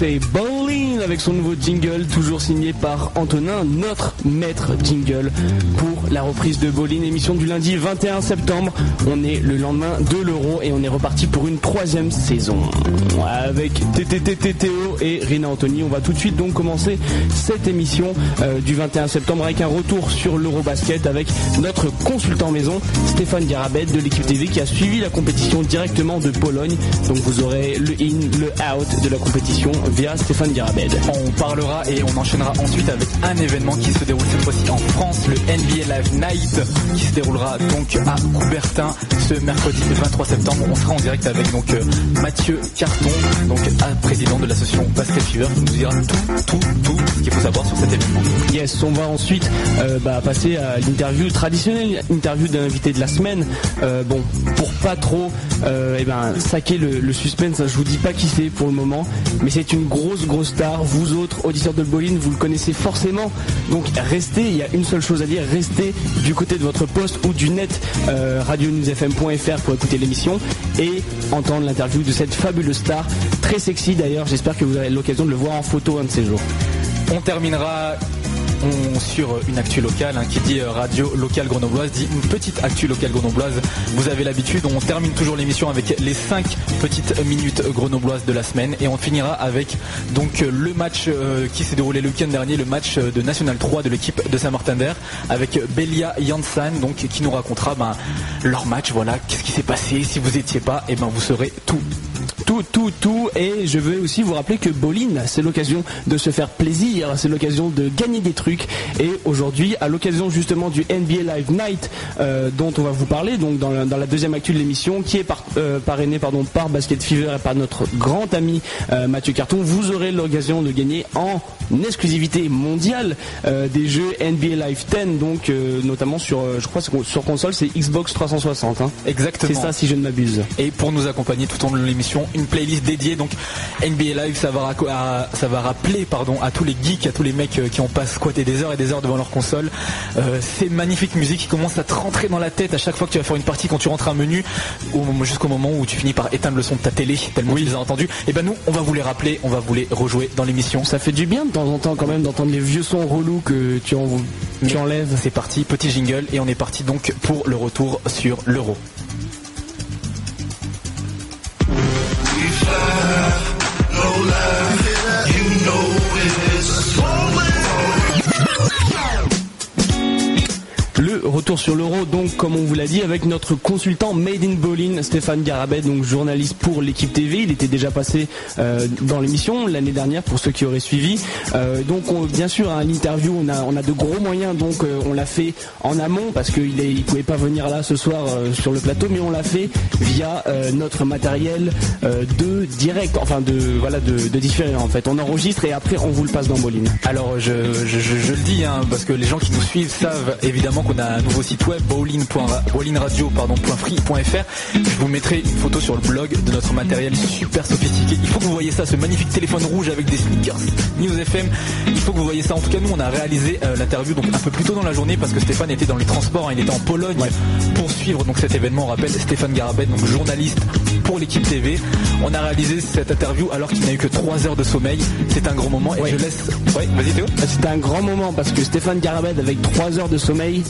c'est Avec son nouveau jingle, toujours signé par Antonin, notre maître jingle pour la reprise de Bowling, émission du lundi 21 septembre. On est le lendemain de l'Euro et on est reparti pour une troisième saison. Avec TTTTO et Rina Anthony, on va tout de suite donc commencer cette émission euh, du 21 septembre avec un retour sur l'Eurobasket avec notre consultant maison, Stéphane Garabet de l'équipe TV qui a suivi la compétition directement de Pologne. Donc vous aurez le in, le out de la compétition via Stéphane On parlera et on enchaînera ensuite avec un événement qui se déroule cette fois-ci en France, le NBA Live Night, qui se déroulera donc à Coubertin ce mercredi 23 septembre. On sera en direct avec donc euh, Mathieu Carton, donc président de l'association Basket Fever, qui nous dira tout, tout, tout ce qu'il faut savoir sur cet événement. Yes, on va ensuite euh, bah, passer à l'interview traditionnelle, interview d'un invité de la semaine. Euh, bon, pour pas trop eh ben, saquer le, le suspense, je vous dis pas qui c'est pour le moment, mais c'est une grosse grosse star. Vous autres, auditeurs de Bolin, vous le connaissez forcément. Donc restez, il y a une seule chose à dire, restez du côté de votre poste ou du net euh, radionewsfm.fr pour écouter l'émission et entendre l'interview de cette fabuleuse star, très sexy d'ailleurs. J'espère que vous aurez l'occasion de le voir en photo un de ces jours. On terminera sur une actu locale hein, qui dit euh, radio locale grenobloise dit une petite actu locale grenobloise. Vous avez l'habitude, on termine toujours l'émission avec les 5 petites minutes grenobloises de la semaine et on finira avec donc le match euh, qui s'est déroulé le week-end dernier, le match de National 3 de l'équipe de Saint-Martin d'Air avec Belia Janssen donc qui nous racontera ben, leur match, voilà, qu'est-ce qui s'est passé, si vous étiez pas, et eh ben vous saurez tout tout, tout, tout. Et je veux aussi vous rappeler que Bolin, c'est l'occasion de se faire plaisir, c'est l'occasion de gagner des trucs. Et aujourd'hui, à l'occasion justement du NBA Live Night euh, dont on va vous parler, donc dans la, deuxième actu de l'émission, qui est par, euh, parrainé pardon, par Basket Fever et par notre grand ami euh, Mathieu Carton, vous aurez l'occasion de gagner en exclusivité mondiale des jeux NBA Live 10, donc notamment sur, je crois sur console, c'est Xbox 360. Hein. Exactement. C'est ça si je ne m'abuse. Et pour nous accompagner tout au long de l'émission, une playlist dédiée. Donc NBA Live, ça va, ça va rappeler pardon, à tous les geeks, à tous les mecs euh, qui ont pas squatté des heures et des heures devant leur console. Euh, ces magnifiques musiques qui commencent à te rentrer dans la tête à chaque fois que tu vas faire une partie, quand tu rentres un menu, jusqu'au moment où tu finis par éteindre le son de ta télé, tellement oui. tu les as entendus. Et eh ben nous, on va vous les rappeler, on va vous les rejouer dans l'émission. Ça fait du bien de temps en temps quand même d'entendre les vieux sons relous que tu, en, tu enlèves. C'est parti, petit jingle, et on est parti donc pour le retour sur l'euro. Le retour sur l'euro, donc comme on vous l'a dit, avec notre consultant Made in Bolin, Stéphane Garabet, donc journaliste pour l'équipe TV. Il était déjà passé euh, dans l'émission l'année dernière pour ceux qui auraient suivi. Euh, donc bien sûr, à l'interview, on a, on a de gros moyens, donc euh, on l'a fait en amont parce qu'il ne pouvait pas venir là ce soir sur le plateau, mais on l'a fait via notre matériel de direct, enfin de voilà de, différent en fait. On enregistre et après on vous le passe dans Bolin. Alors je, je, le dis hein, parce que les gens qui nous suivent savent évidemment on a un nouveau site web bowlinradio.free.fr. Je vous mettrai une photo sur le blog de notre matériel super sophistiqué. Il faut que vous voyez ça, ce magnifique téléphone rouge avec des sneakers News FM. Il faut que vous voyez ça. En tout cas, nous, on a réalisé euh, l'interview donc un peu plus tôt dans la journée parce que Stéphane était dans les transports, hein. il était en Pologne pour suivre donc cet événement. On rappelle Stéphane Garabet, donc journaliste pour l'équipe TV. On a réalisé cette interview alors qu'il n'a eu que 3 heures de sommeil. C'est un grand moment et je laisse. Ouais, vas-y Théo. C'est un grand moment parce que Stéphane Garabet avec 3 heures de sommeil,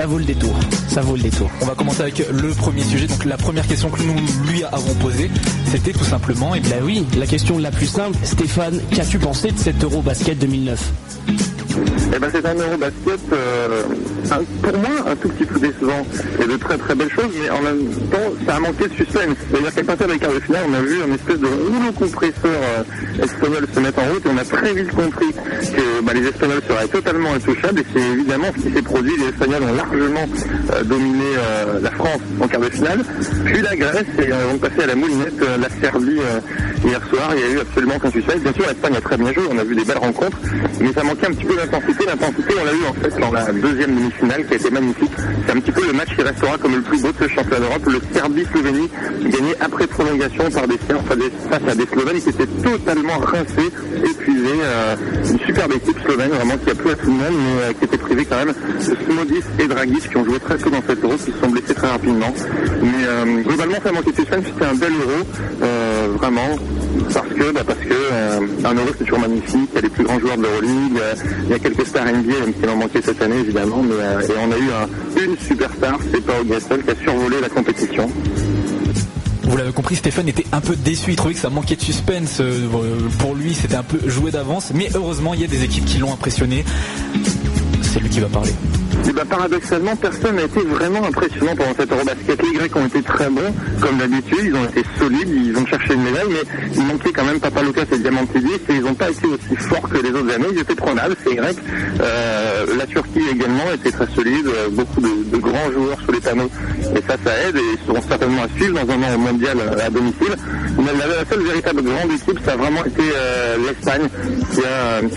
ça vaut le détour. Ça vaut le détour. On va commencer avec le premier sujet. Donc la première question que nous lui avons posée, c'était tout simplement, et eh bien oui, la question la plus simple, Stéphane, qu'as-tu pensé de cet Eurobasket 2009 eh ben, c'est un Eurobasket, euh, pour moi, un tout petit peu décevant et de très très belles choses, mais en même temps, ça a manqué de suspense. C'est-à-dire qu'à partir des quarts de finale, on a vu un espèce de rouleau compresseur euh, espagnol se mettre en route et on a très vite compris que bah, les Espagnols seraient totalement intouchables et c'est évidemment ce qui s'est produit. Les Espagnols ont largement euh, dominé euh, la France en quart de finale, puis la Grèce et on passé à la moulinette la Serbie hier soir. Il y a eu absolument aucun suspense. Bien sûr, l'Espagne a très bien joué, on a vu des belles rencontres, mais ça manquait un petit peu l'intensité. L'intensité, on l'a eu en fait dans la deuxième demi-finale qui a été magnifique. C'est un petit peu le match qui restera comme le plus beau de ce championnat d'Europe. Le Serbie-Slovénie gagné après prolongation par des Serbes face à des Slovènes qui étaient totalement rincés, épuisés. Euh, une superbe équipe slovène vraiment qui a plu à tout le monde mais euh, qui était privée quand même de Smodis et Dragic qui ont joué très peu dans cette euro qui se sont blessés très rapidement. Mais euh, globalement de suspense, c'était un bel euro, vraiment parce que bah, parce que un euro c'est toujours magnifique, il y a les plus grands joueurs de l'Euroleague, il quelques stars NBA qui en manqué cette année évidemment, mais et on a eu un, une superstar, c'est Paul Gasol qui a survolé la compétition. Vous l'avez compris, Stéphane était un peu déçu, il trouvait que ça manquait de suspense. Euh, pour lui, c'était un peu joué d'avance, mais heureusement, il y a des équipes qui l'ont impressionné. C'est lui qui va parler. Et eh ben, paradoxalement, personne n'a été vraiment impressionnant pendant cette Eurobasket. Les Grecs ont été très bons, comme d'habitude, ils ont été solides, ils ont cherché une médaille, mais il manquait quand même Papaloukas et Diamantidis, et ils n'ont pas été aussi forts que les autres années. Ils étaient prenables, ces Grecs. Euh, la Turquie également était très solide, euh, beaucoup de, grands joueurs sur les panneaux, et ça, ça aide, et ils seront certainement à suivre dans un an mondial euh, à domicile. Mais la, seule véritable grande équipe, ça a vraiment été l'Espagne qui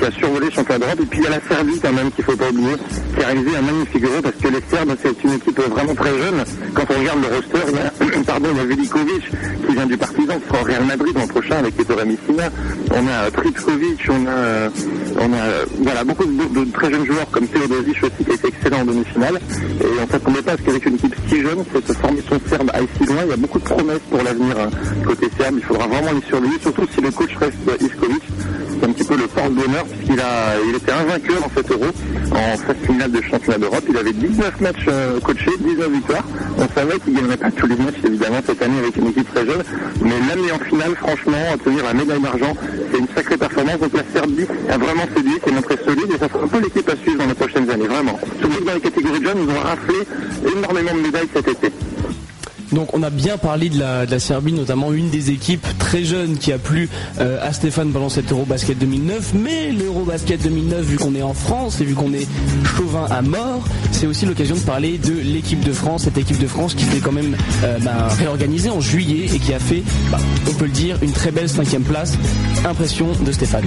a, survolé le championnat et puis il y a la Serbie quand même qu'il faut pas oublier, qui a réalisé un magnifique euro parce que les Serbes, c'est une équipe vraiment très jeune. Quand on regarde le roster, il y a, pardon, Velikovic qui vient du Partizan, qui sera au Real Madrid l'an prochain avec Ettore Messina. On a Tritkovic, on a, on a voilà, beaucoup de, très jeunes joueurs comme Teodosic aussi qui a été excellent en demi-finale. Et on ne s'attendait pas à qu'avec une équipe si jeune, cette formation serbe aille si loin. Il y a beaucoup de promesses pour l'avenir hein, côté serbe. Il faudra vraiment aller sur lui, surtout si le coach reste Iskovic un petit peu le porte-bonheur puisqu'il a, il était invaincu dans cet euro en phase finale de championnat d'Europe. Il avait 19 matchs euh, coachés, 19 victoires. On savait qu'il ne gagnerait pas tous les matchs évidemment cette année avec une équipe très jeune, mais l'année en finale, franchement, obtenir la médaille d'argent, c'est une sacrée performance. Donc la Serbie a vraiment séduit, c'est montré solide et ça sera un peu l'équipe à suivre dans les prochaines années, vraiment. Surtout dans les catégories de jeunes, ils ont raflé énormément de médailles cet été. Donc on a bien parlé de la, Serbie, notamment une des équipes très jeunes qui a plu euh, à Stéphane pendant cet Eurobasket 2009. Mais l'Eurobasket 2009, vu qu'on est en France et vu qu'on est chauvin à mort, c'est aussi l'occasion de parler de l'équipe de France, cette équipe de France qui s'est quand même euh, bah, réorganisée en juillet et qui a fait, bah, on peut le dire, une très belle cinquième place. Impression de Stéphane.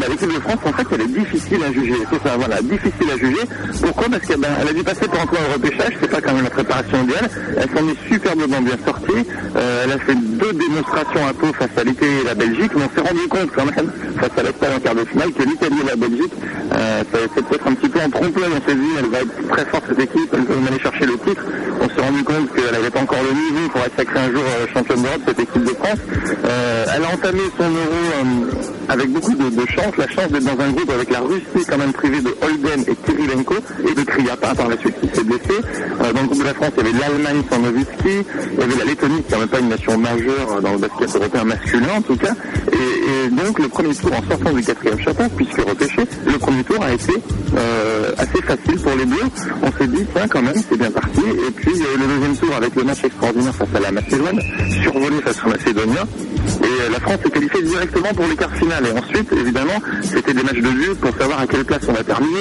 Bah, l'équipe de France, en fait, elle est difficile à juger. Ça, voilà, difficile à juger. Pourquoi? Parce qu'elle a dû passer pour un au repêchage, c'est pas quand même la préparation idéale. Elle s'en est superbement bien sortie. Euh, elle a fait deux démonstrations un peu face à l'Italie et la Belgique, mais on s'est rendu compte quand même, face à l'Espagne en quart de finale, que l'Italie et la Belgique, euh, c'est peut-être un petit peu en trompe On s'est dit, elle va être très forte cette équipe, elle va aller chercher le titre. On s'est rendu compte qu'elle n'avait pas encore le niveau pour être sacrée un jour euh, championne d'Europe, cette équipe de France. elle a entamé son euro avec beaucoup de, chance, la chance d'être dans un groupe avec la Russie quand même privée de Holden et Kirilenko et de Kriapa par la suite qui s'est blessé. dans le groupe de la France, il y avait l'Allemagne sans Nowitzki, il y avait la Lettonie qui n'est pas une nation majeure dans le basket européen masculin en tout cas. Et, donc le premier tour en sortant du quatrième chapeau, puisque repêché, le premier tour a été euh, assez facile pour les Bleus. On s'est dit, tiens quand même, c'est bien parti. Et puis il y a eu le deuxième tour avec le match extraordinaire face à la Macédoine, survolé face aux Macédoniens. Et euh, la France s'est qualifiée directement pour les quarts finales. Et ensuite, évidemment, c'était des matchs de vue pour savoir à quelle place on va terminer.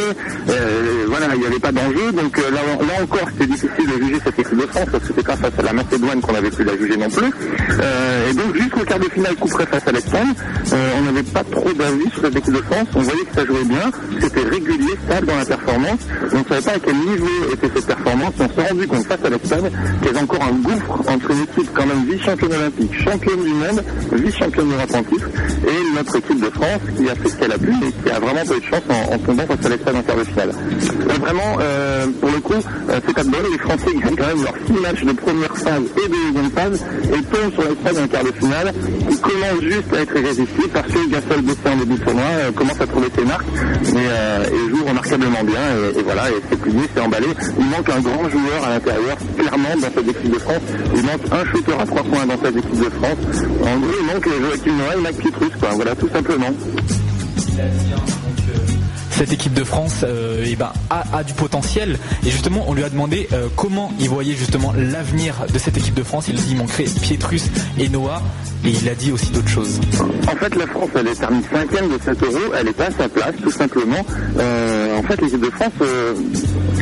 Euh, voilà, il n'y avait pas d'enjeu. Donc là encore, c'était difficile de juger cette équipe de France parce que c'était pas face à la Macédoine qu'on avait pu la juger non plus. et donc jusqu'au quart de finale couperait face à l'Espagne, on n'avait pas trop d'avis sur cette équipe de France. On voyait que ça jouait bien, c'était régulier, stable dans la performance. On ne savait pas à quel niveau était cette performance. On s'est rendu compte face à l'Espagne qu'il y avait encore un gouffre entre une équipe quand même vice-championne olympique, championne du monde, vice-championne titre, et notre équipe de France qui a fait ce qu'elle a pu et qui a vraiment pas eu de chance en, tombant face à l'Espagne en quart de finale. vraiment, euh, pour le coup, euh, c'est pas de bol. Les Français gagnent quand même leurs six de première phase et de deuxième phase et tombent sur l'Espagne en quart de finale qui commence juste à être irrésistible parce que Gasol blessé en début de tournoi euh, commence à trouver ses marques et, joue remarquablement bien et, voilà, et c'est plié, c'est emballé. Il manque un grand joueur à l'intérieur, clairement dans cette équipe de France. Il manque un shooter à trois points dans cette équipe de France. En gros, il manque Joachim Noah et Mac Pietrus, quoi. Voilà, tout simplement cette équipe de France euh, eh ben, a, du potentiel. Et justement, on lui a demandé euh, comment il voyait justement l'avenir de cette équipe de France. Il a dit qu'il manquerait Pietrus et Noah. Et il a dit aussi d'autres choses. En fait, la France, elle est terminée cinquième de cette euro. Elle n'est pas à sa place, tout simplement. Euh, en fait, l'équipe de France, euh,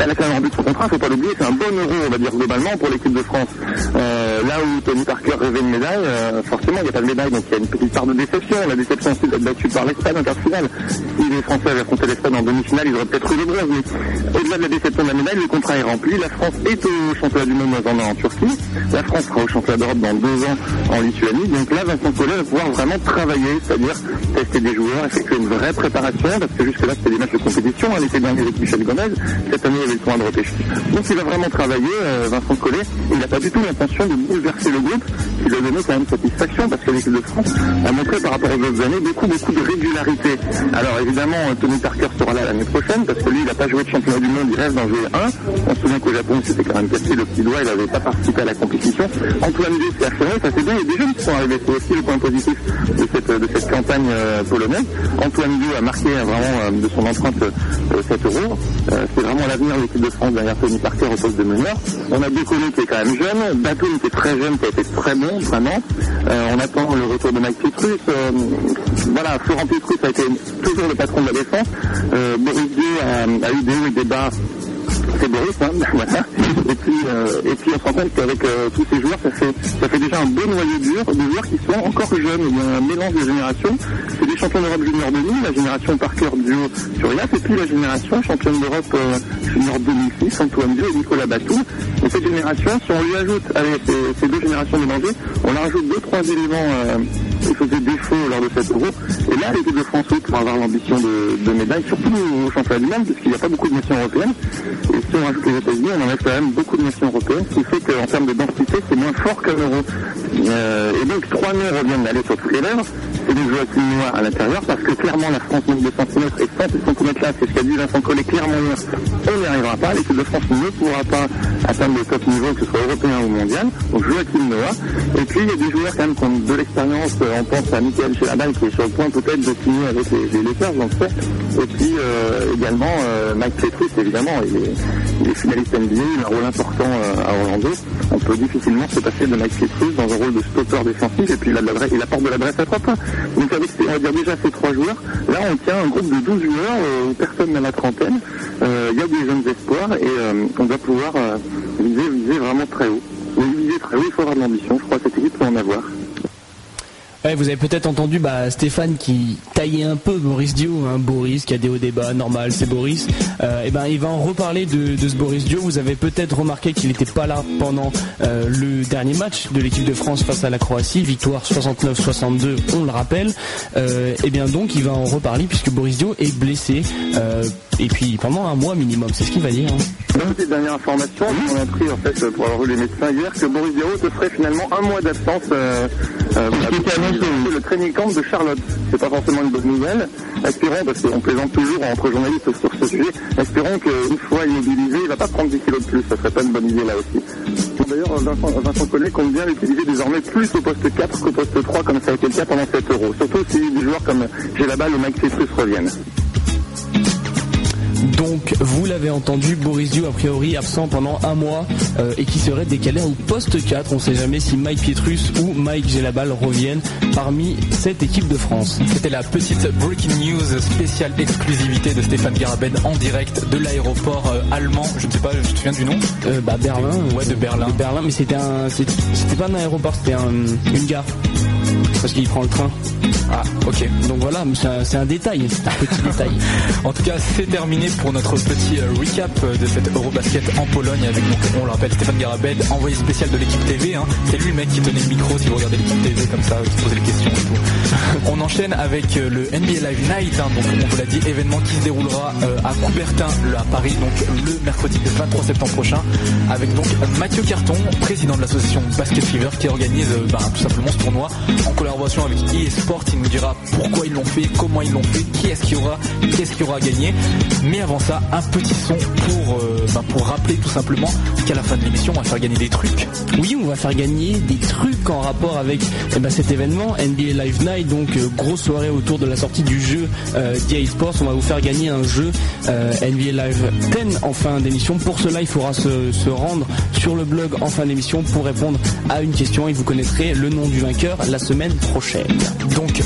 elle a quand même but son contrat, faut pas l'oublier, c'est un bon euro, on va dire, globalement, pour l'équipe de France. Euh, là où Tony Parker rêvait une médaille, euh, forcément, il n'y a pas de médaille, donc il y a une petite part de déception. La déception aussi d'être battu par l'Espagne en quart finale. Si les Français avaient affronté l'Espagne en demi-finale, ils auraient peut-être eu le bronze, mais au-delà de la déception de la médaille, le contrat est rempli. La France est au championnat du monde dans un an en Turquie. La France sera au championnat d'Europe dans deux ans en Lituanie. Donc là, Vincent Collet va pouvoir vraiment travailler, c'est-à-dire tester des joueurs, effectuer une vraie préparation, parce que jusque-là, c'était des matchs de compétition. Elle était dernier avec Michel Gomez. Cette année, tournoi de repêche. Donc il va vraiment travailler, euh, Vincent Collet. Il n'a pas du tout l'intention de bouleverser le groupe, qui lui a donné quand même satisfaction, parce que l'équipe de France a montré par rapport aux autres années beaucoup, beaucoup de régularité. Alors évidemment, Tony Parker sera là l'année prochaine, parce que lui, il n'a pas joué de championnat du monde, il rêve d'en jouer un. On se souvient qu'au Japon, il s'était quand même cassé le petit doigt, il n'avait pas participé à la compétition. Antoine s'est affirmé, ça c'est bien, il y a des jeunes qui sont arrivés, c'est aussi le point positif de cette, de cette campagne euh, polonaise. Antoine Dieu a marqué euh, vraiment euh, de son empreinte euh, 7 euros. Euh, c'est vraiment l'avenir de l'équipe de France derrière Tony Parker au poste de meneur. On a Déconné qui est quand même jeune, Batum qui est très jeune, qui a été très bon, vraiment. Euh, on attend le retour de Mike Pietrus. Euh, voilà, Florent Pietrus a été toujours le patron de la défense. Boris Dieu a, a eu des hauts et des bas Et puis, euh, et puis on se rend compte qu'avec euh, tous ces joueurs, ça fait, ça fait déjà un bon noyau dur de joueurs qui sont encore jeunes. Il y a un mélange de générations. C'est des champions d'Europe junior 2000, la génération Parker duo sur IAP, et puis la génération championne d'Europe euh, junior 2006, Antoine Dieu et Nicolas Batou. Et cette génération, si on lui ajoute, allez, ces, deux générations mélangées, on leur ajoute deux, trois éléments euh, qui faisaient défaut lors de cet euro. Et là, l'équipe de France pour avoir l'ambition de, de médaille, surtout au championnat du monde, puisqu'il n'y a pas beaucoup de nations européennes. On on enlève quand même beaucoup de nations européennes, ce qui fait qu'en termes de densité, c'est moins fort qu'un euro. Euh, et donc, trois noms reviennent d'aller sur lèvres. C'est donc Joachim Noir à l'intérieur, parce que clairement, la France manque de centimètres, et sans ces centimètres-là, c'est ce qu'a dit Vincent Collet clairement hier, on n'y arrivera pas. L'équipe de France ne pourra pas atteindre le top niveau, que ce soit européen ou mondial. Donc, Joachim Noah. Et puis, il y a des joueurs quand même qui ont de l'expérience. Euh, On pense à Michael Chelabal, qui est sur le point peut-être de signer avec les, les Lakers, sais. Et puis, euh, également, Mike évidemment, il est, il est finaliste NBA, il a un rôle important euh, à Orlando. On peut difficilement se passer de Mike Petrus dans un rôle de stopper défensif, et puis il, a de l'adresse- il apporte de l'adresse à trois points. Donc, avec, on va dire déjà ces trois joueurs, là, on tient un groupe de 12 joueurs, euh, où personne n'a la trentaine. Euh, Il y a des jeunes espoirs, et euh, on doit pouvoir euh, viser, viser vraiment très haut. Et viser très haut, il faut avoir de l'ambition. Je crois que cette équipe peut en avoir. Ouais, vous avez peut-être entendu bah, Stéphane qui taillait un peu Boris Dio, hein, Boris qui a des hauts débats, normal, c'est Boris. Euh, et ben il va en reparler de, de ce Boris Dio. Vous avez peut-être remarqué qu'il n'était pas là pendant euh, le dernier match de l'équipe de France face à la Croatie, victoire 69-62, on le rappelle. Euh, et bien donc il va en reparler puisque Boris Dio est blessé euh, et puis pendant un mois minimum, c'est ce qu'il va dire. hein. Une petite dernière information, on a appris en fait pour avoir eu les médecins hier que Boris Diaw se ferait finalement un mois d'absence le training camp de Charlotte. C'est pas forcément une bonne nouvelle. Espérons, parce qu'on plaisante toujours entre journalistes sur ce sujet, espérons qu'une fois immobilisé, il va pas prendre 10 kilos de plus. Ça serait pas une bonne idée là aussi. D'ailleurs, Vincent, Collet compte bien l'utiliser désormais plus au poste 4 qu'au poste 3, comme ça a été le cas pendant 7 euros. Surtout si des joueurs comme Gelabal ou Mike Petrus reviennent. Donc vous l'avez entendu, Boris Dio a priori absent pendant un mois euh, et qui serait décalé au poste 4. On ne sait jamais si Mike Pietrus ou Mike Gelabal reviennent parmi cette équipe de France. C'était la petite breaking news spéciale exclusivité de Stéphane Garabed en direct de l'aéroport euh, allemand. Je ne sais pas, je te souviens du nom Euh, bah Berlin. Ouais, de Berlin. De Berlin, mais c'était un, c'était c'était pas un aéroport, c'était un- une gare. Parce qu'il prend le train. Ah, ok. Donc voilà, c'est un, détail, c'est un petit détail. En tout cas, c'est terminé pour notre petit euh, recap euh, de cette Eurobasket en Pologne avec, donc, on le rappelle, Stéphane Garabed, envoyé spécial de l'équipe TV. hein. C'est lui le mec qui tenait le micro si vous regardez l'équipe TV comme ça, qui posait les questions et tout. On enchaîne avec euh, le NBA Live Night, hein, donc on vous l'a dit, événement qui se déroulera euh, à Coubertin, le- à Paris, donc le mercredi 23 septembre prochain, avec donc Mathieu Carton, président de l'association Basket Fever, qui organise euh, ben, tout simplement ce tournoi en collaboration avec eSport. Il nous dira pourquoi ils l'ont fait, comment ils l'ont fait, qui est-ce qu'il y aura, qu'est-ce qu'il y aura à gagner. Mais avant ça, un petit son pour, euh, ben, pour rappeler tout simplement qu'à la fin de l'émission, on va faire gagner des trucs. Oui, on va faire gagner des trucs en rapport avec eh ben, cet événement NBA Live Night, donc euh, grosse soirée autour de la sortie du jeu euh, d'EA Sports. On va vous faire gagner un jeu euh, NBA Live 10 en fin d'émission. Pour cela, il faudra se, se rendre sur le blog en fin d'émission pour répondre à une question et vous connaîtrez le nom du vainqueur la semaine prochaine. Donc,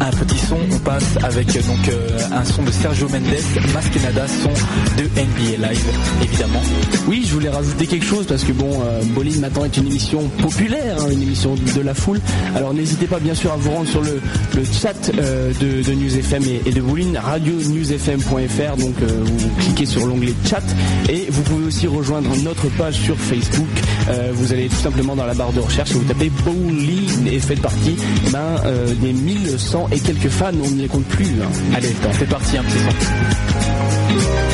un petit son, on passe avec donc euh, un son de Sergio Mendes, Masquenada, son de NBA Live, évidemment. Oui, je voulais rajouter quelque chose parce que bon, euh, maintenant est une émission populaire, hein, une émission de la foule. Alors n'hésitez pas bien sûr à vous rendre sur le, chat euh, de, de, News FM et, de Bolin, radionewsfm.fr. Donc vous cliquez sur l'onglet chat et vous pouvez aussi rejoindre notre page sur Facebook. vous allez tout simplement dans la barre de recherche et vous tapez Bolin et faites partie ben, des 1100 et quelques fans, on ne les compte plus. Hein. Allez, c'est parti un petit peu.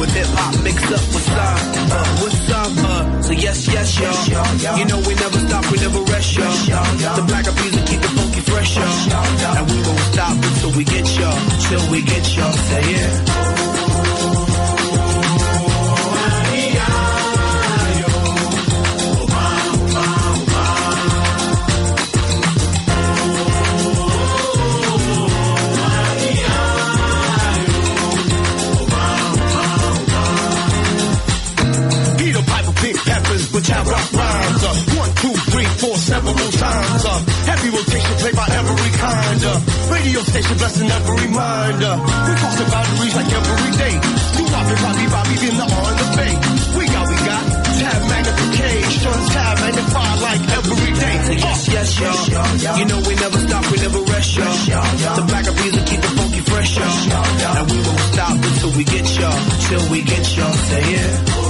with hip hop mixed up with samba, uh, with samba. Uh, so yes, yes, y'all. You know we never stop, we never rest, y'all. The black of music keep the funky fresh, y'all. And we won't stop until we get y'all, till we get y'all. Say yeah. blessing every reminder. We cross the boundaries like every day. You Bobby, Bobby, Bobby, in the on the bay. We got, we got tab magnification, tab magnified like every day. Yes, yes, uh, y'all. Uh, you know we never stop, we never rest, y'all. The black of music keep the funky fresh, y'all. And we won't stop until we get y'all, till we get y'all. Say it.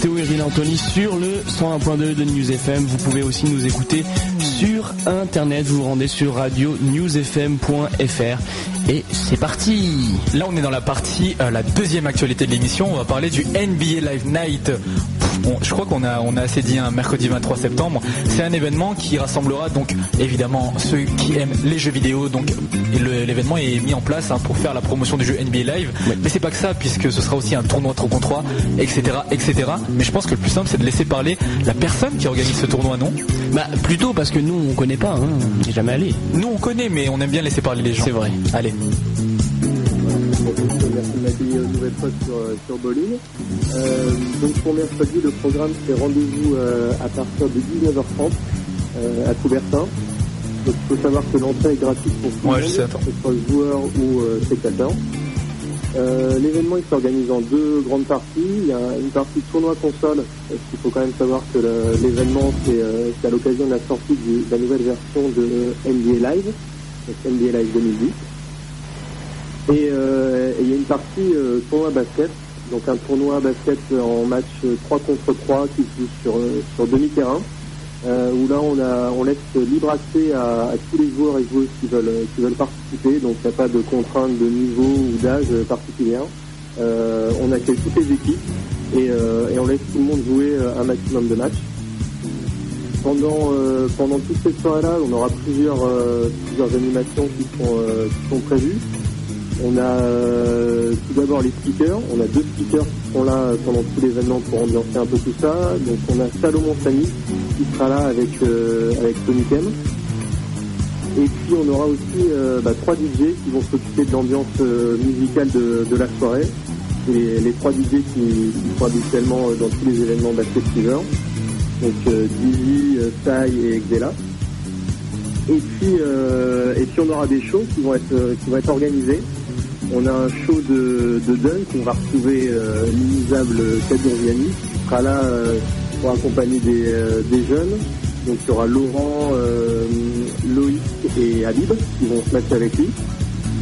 Théo et Anthony sur le 101.2 de News FM. Vous pouvez aussi nous écouter sur internet. Vous vous rendez sur radio newsfm.fr et c'est parti. Là, on est dans la partie, euh, la deuxième actualité de l'émission. On va parler du NBA Live Night. Bon, je crois qu'on a, on a assez dit un mercredi 23 septembre. C'est un événement qui rassemblera donc évidemment ceux qui aiment les jeux vidéo. Donc l'événement est mis en place hein, pour faire la promotion du jeu NBA Live. Mais c'est pas que ça, puisque ce sera aussi un tournoi 3 contre 3, etc., etc. Mais je pense que le plus simple, c'est de laisser parler la personne qui organise ce tournoi, non? Bah plutôt parce que nous on connaît pas, hein. on n'est jamais allé. Nous, on connaît, mais on aime bien laisser parler les gens. C'est vrai. Allez. Merci de m'accueillir une nouvelle fois sur, sur Bolin. Euh, donc pour mercredi, le programme c'est rendez-vous euh, à partir de 19h30 euh, à Coubertin. Donc il faut savoir que l'entrée est gratuite pour tout le Ouais, monde, je sais, attends. que ce soit joueur ou euh, spectateur. Euh, L'événement il s'organise en deux grandes parties. Il y a une partie tournoi console, parce qu'il faut quand même savoir que l'événement c'est euh, c'est à l'occasion de la sortie de la nouvelle version de NBA Live, donc NBA Live 2010. Et euh, et il y a une partie tournoi basket, donc un tournoi basket en match euh, 3 contre 3 qui se joue sur, sur demi-terrain, euh, où là on, a, laisse libre accès à, tous les joueurs et joueuses qui veulent, qui veulent participer, donc il n'y a pas de contrainte de niveau ou d'âge particulière. Euh, on accueille toutes les équipes et, euh, et on laisse tout le monde jouer un maximum de matchs. Pendant, toute cette soirée-là, on aura plusieurs, animations qui sont, sont prévues. On a tout d'abord les speakers. On a deux speakers qui seront là pendant tout l'événement pour ambiancer un peu tout ça. Donc on a Salomon Samy sera là avec, euh, avec Tony Kem. Et puis on aura aussi euh, bah, trois DJ qui vont s'occuper de l'ambiance euh, musicale de, de la soirée. Les, les trois DJ qui, sont habituellement dans tous les événements Basket Fever. Donc Dizzy, Sai et Xela. Et puis, et puis on aura des shows qui vont être, qui vont être organisés. On a un show de, de dunk, on va retrouver euh, l'inusable Kadir Vianney qui sera là pour accompagner des, euh, des jeunes. Donc il y aura Laurent, euh, Loïc et Habib qui vont se mettre avec lui.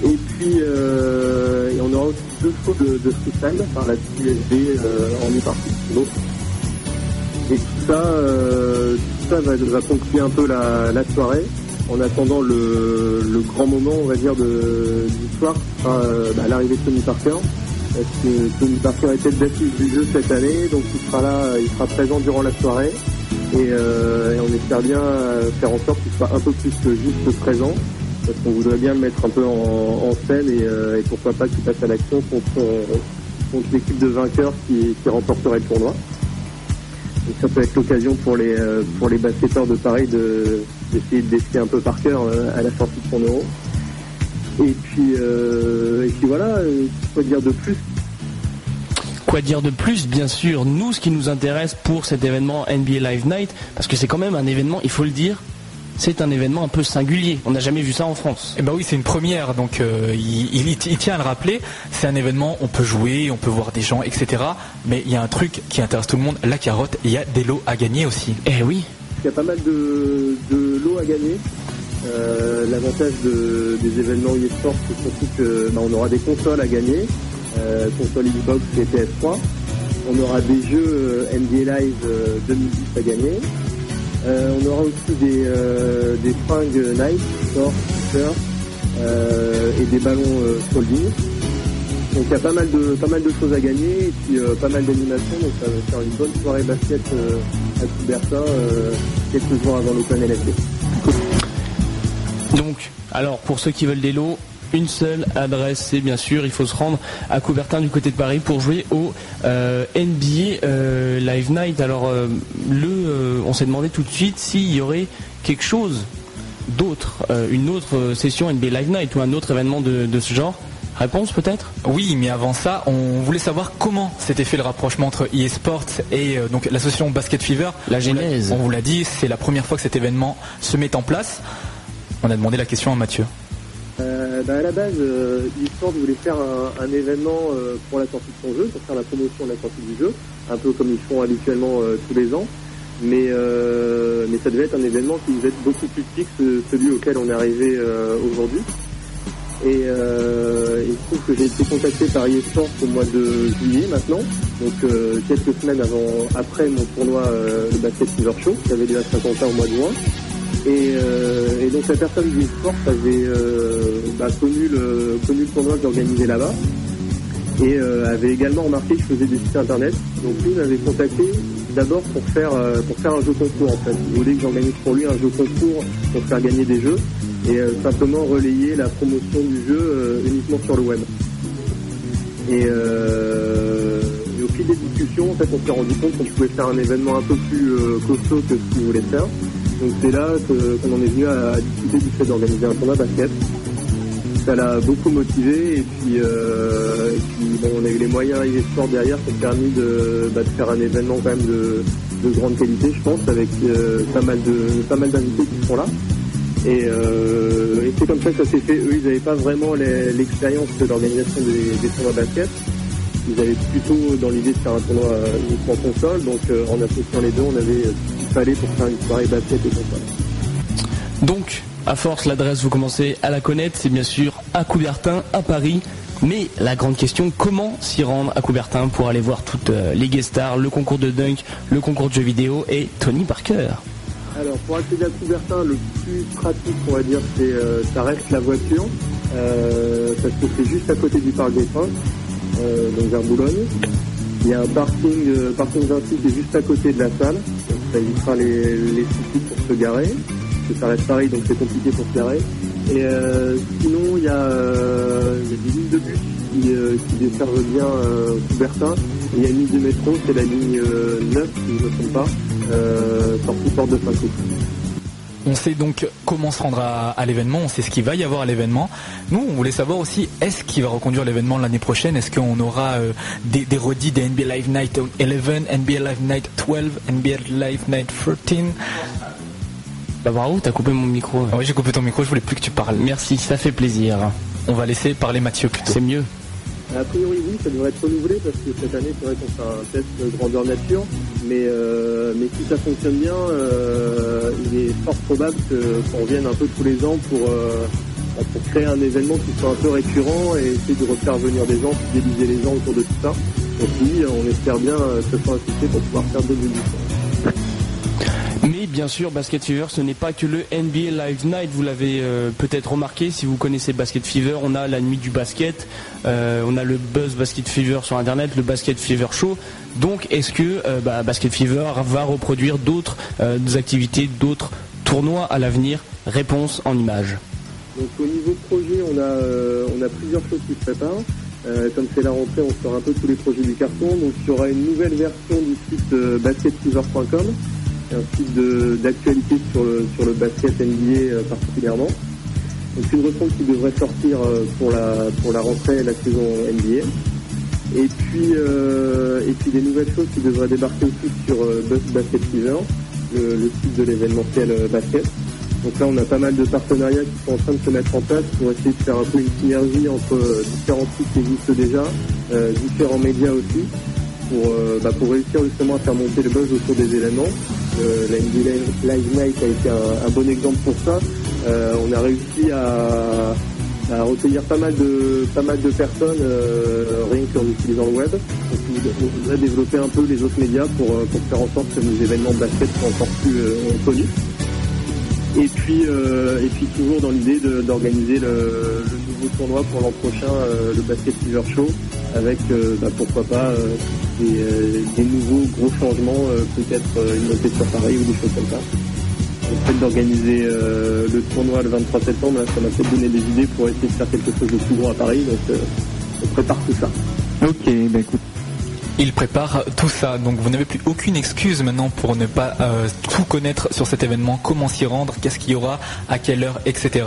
Et puis euh, et on aura aussi deux shows de, de freestyle par la euh, en une partie. Donc, et tout ça, ça va, va ponctuer un peu la, soirée en attendant le, le grand moment, on va dire, de, du soir, qui sera euh, bah, l'arrivée de Tony Parker. Parce que Tony Parker est tête d'affiche du jeu cette année, donc il sera là, il sera présent durant la soirée. Et, euh, et on espère bien faire en sorte qu'il soit un peu plus que juste présent, parce qu'on voudrait bien le mettre un peu en, scène et, euh, et pourquoi pas qu'il passe à l'action contre, euh, l'équipe de vainqueurs qui, remporterait le tournoi. Donc ça peut être l'occasion pour les pour les basketteurs de Paris de d'essayer de défier un peu par cœur à la sortie de son euro. Et puis euh, et puis voilà, euh, quoi dire de plus Quoi dire de plus Bien sûr, nous, ce qui nous intéresse pour cet événement NBA Live Night, parce que c'est quand même un événement, il faut le dire, c'est un événement un peu singulier. On n'a jamais vu ça en France. Eh ben oui, c'est une première, donc euh, il, il- il tient à le rappeler. C'est un événement, on peut jouer, on peut voir des gens, etc. Mais il y a un truc qui intéresse tout le monde, la carotte. Il y a des lots à gagner aussi. Eh oui, Il y a pas mal de, de lots à gagner. Euh, L'avantage de- des événements e-sport, c'est surtout que bah, on aura des consoles à gagner, euh, consoles Xbox et PS3. On aura des jeux euh, NBA Live euh, 2010 à gagner. Euh, on aura aussi des, euh, des fringues Nike, euh, et des ballons euh, folding. Donc il y a pas mal de pas mal de choses à gagner et puis euh, pas mal d'animations. Donc ça va faire une bonne soirée basket euh, à Coubertin euh, quelques jours avant l'Open LFP. Donc, alors pour ceux qui veulent des lots, une seule adresse, c'est bien sûr, il faut se rendre à Coubertin du côté de Paris pour jouer au euh, NBA euh, Live Night. Alors, euh, le, euh, on s'est demandé tout de suite s'il y aurait quelque chose d'autre, euh, une autre session NBA Live Night ou un autre événement de, de ce genre. Réponse peut-être? Oui, mais avant ça, on voulait savoir comment s'était fait le rapprochement entre eSports et euh, donc l'association Basket Fever. L'a- genèse. On vous l'a dit, c'est la première fois que cet événement se met en place. On a demandé la question à Mathieu. Euh, bah, à la base, euh, voulait faire un, événement euh, pour la sortie de son jeu, pour faire la promotion de la sortie du jeu, un peu comme ils font habituellement euh, tous les ans. Mais, euh, mais ça devait être un événement qui devait être beaucoup plus petit que ce- celui auquel on est arrivé aujourd'hui. Et il se trouve que j'ai été contacté par eSport au mois de juillet maintenant, donc quelques semaines avant, après mon tournoi, le Basket Fever Show, qui avait lieu à Saint-Quentin au mois de juin. Et, euh, et donc la personne du sport avait euh, bah, connu, le, connu le tournoi que j'organisais là-bas et euh, avait également remarqué que je faisais des sites internet. Donc lui m'avait contacté d'abord pour faire pour faire un jeu concours en fait. Il voulait que j'organise pour lui un jeu concours pour faire gagner des jeux et simplement relayer la promotion du jeu uniquement sur le web. Et, au fil des discussions, en fait, on s'est rendu compte qu'on pouvait faire un événement un peu plus costaud que ce qu'il voulait faire. Donc c'est là qu'on en est venu à, discuter du fait d'organiser un tournoi basket. Ça l'a beaucoup motivé et puis, euh, on a eu les moyens et les sports derrière qui ont permis de, bah, de faire un événement quand même de, de grande qualité, je pense, avec euh, pas mal d'invités qui sont là. Et, euh, et c'est comme ça que ça s'est fait. Eux, ils n'avaient pas vraiment l'expérience de l'organisation des, tournois basket. Ils avaient plutôt dans l'idée de faire un tournoi uniquement console. Donc en associant les deux, on avait fallait pour faire une soirée basket et. Donc, à force, l'adresse, vous commencez à la connaître, c'est bien sûr à Coubertin, à Paris. Mais la grande question, comment s'y rendre à Coubertin pour aller voir toutes euh, les guest stars, le concours de dunk, le concours de jeux vidéo et Tony Parker? Alors pour accéder à Coubertin, le plus pratique, on va dire, c'est euh, ça reste la voiture, euh, parce que c'est juste à côté du parc des Princes, euh, donc vers Boulogne. Il y a un parking, parking Vinci qui est juste à côté de la salle, ça évitera les, les soucis pour se garer, parce que ça reste Paris, donc c'est compliqué pour se garer. Et euh, sinon, il y, a, euh, il y a des lignes de bus qui, euh, desservent bien euh, Coubertin. Il y a une ligne de métro, c'est la ligne euh, 9, si je ne me trompe pas, sortie porte de Saint-Cloud. On sait donc comment se rendre à, à l'événement, on sait ce qu'il va y avoir à l'événement. Nous, on voulait savoir aussi, est-ce qu'il va reconduire l'événement l'année prochaine? Est-ce qu'on aura euh, des, des redits des NBA Live Night 11, NBA Live Night 12, NBA Live Night 13 Bah bravo, t'as coupé mon micro. Ah ouais, j'ai coupé ton micro, je voulais plus que tu parles. Merci, ça fait plaisir. On va laisser parler Mathieu plutôt. C'est mieux. A priori, oui, ça devrait être renouvelé parce que cette année, c'est vrai qu'on fait un test de grandeur nature. Mais, euh, mais si ça fonctionne bien, euh, il est fort probable qu'on revienne un peu tous les ans pour, euh, bah, pour créer un événement qui soit un peu récurrent et essayer de refaire venir des gens, fidéliser les gens autour de tout ça. Donc oui, on espère bien euh, soit un succès pour pouvoir faire d'autres éditions. Mais bien sûr, Basket Fever, ce n'est pas que le NBA Live Night. Vous l'avez euh, peut-être remarqué si vous connaissez Basket Fever. On a la nuit du basket, euh, on a le Buzz Basket Fever sur Internet, le Basket Fever Show. Donc, est-ce que euh, bah, Basket Fever va reproduire d'autres activités, d'autres tournois à l'avenir? Réponse en images. Donc au niveau projet, on a, on a plusieurs choses qui se préparent. Comme c'est la rentrée, on sort un peu tous les projets du carton. Donc il y aura une nouvelle version du site euh, basketfever.com, un site d'actualité sur le, sur le basket NBA euh, particulièrement. Donc une refonte qui devrait sortir euh, pour la, pour la rentrée, la saison NBA. Et puis, euh, et puis des nouvelles choses qui devraient débarquer aussi sur Buzz Basket Fever, le, site de l'événementiel basket. Donc là, on a pas mal de partenariats qui sont en train de se mettre en place pour essayer de faire un peu une synergie entre différents sites qui existent déjà, différents médias aussi, pour, bah, pour réussir justement à faire monter le buzz autour des événements. La Live Night a été un, bon exemple pour ça. Euh, on a réussi à, à recueillir pas mal de pas mal de personnes euh, rien qu'en utilisant le web. On voudrait développer un peu les autres médias pour, euh, pour faire en sorte que nos événements de basket soient encore plus euh, connus. Et puis, et puis toujours dans l'idée d'organiser le, nouveau tournoi pour l'an prochain, le Basket Fever Show, avec euh, bah, pourquoi pas euh, des, euh, des nouveaux gros changements, peut-être une montée sur Paris ou des choses comme ça. Le fait d'organiser le tournoi le 23 septembre, ça m'a peut-être donné des idées pour essayer de faire quelque chose de plus gros à Paris, donc on prépare tout ça. Ok, bah écoute, Il prépare tout ça, donc vous n'avez plus aucune excuse maintenant pour ne pas euh, tout connaître sur cet événement, comment s'y rendre, qu'est-ce qu'il y aura, à quelle heure, etc.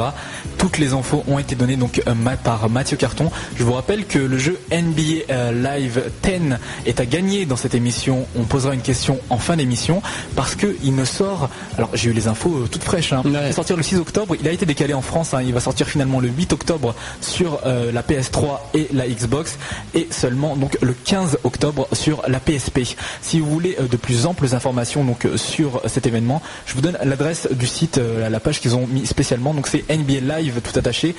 Toutes les infos ont été données donc euh, par Mathieu Carton. Je vous rappelle que le jeu NBA euh, Live 10 est à gagner dans cette émission. On posera une question en fin d'émission parce que il ne sort. Alors j'ai eu les infos toutes fraîches. Hein. Il va sortir le 6 octobre. Il a été décalé en France. hein. Il va sortir finalement le 8 octobre sur la PS3 et la Xbox et seulement donc le 15 octobre sur la PSP. Si vous voulez euh, de plus amples informations donc euh, sur cet événement, je vous donne l'adresse du site, euh, la page qu'ils ont mis spécialement. Donc c'est NBA Live tout attaché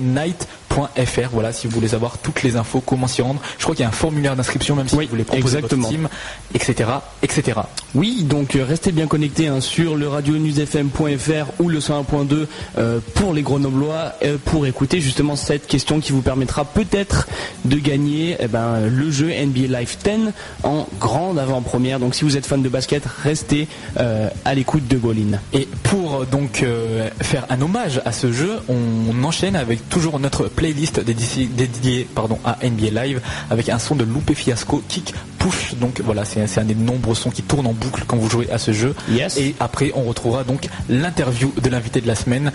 night.fr. Voilà, si vous voulez savoir toutes les infos, comment s'y rendre. Je crois qu'il y a un formulaire d'inscription même si vous voulez proposer exactement. votre team, etc., etc. Oui, donc euh, restez bien connectés hein, sur le radio newsfm.fr ou le 101.2 euh, pour les Grenoblois euh, pour écouter justement cette question qui vous permettra peut-être de gagner eh ben, le jeu NBA Live 10 en grande avant-première. Donc si vous êtes fan de basket, restez euh, à l'écoute de Bolin. Et pour euh, donc euh, faire un hommage à ce jeu, on enchaîne avec toujours notre playlist dédiée, dédiée, pardon, à NBA Live avec un son de Loupé Fiasco Kick Push. Donc voilà, c'est un des nombreux sons qui tournent en boucle quand vous jouez à ce jeu. Yes. Et après, on retrouvera donc l'interview de l'invité de la semaine.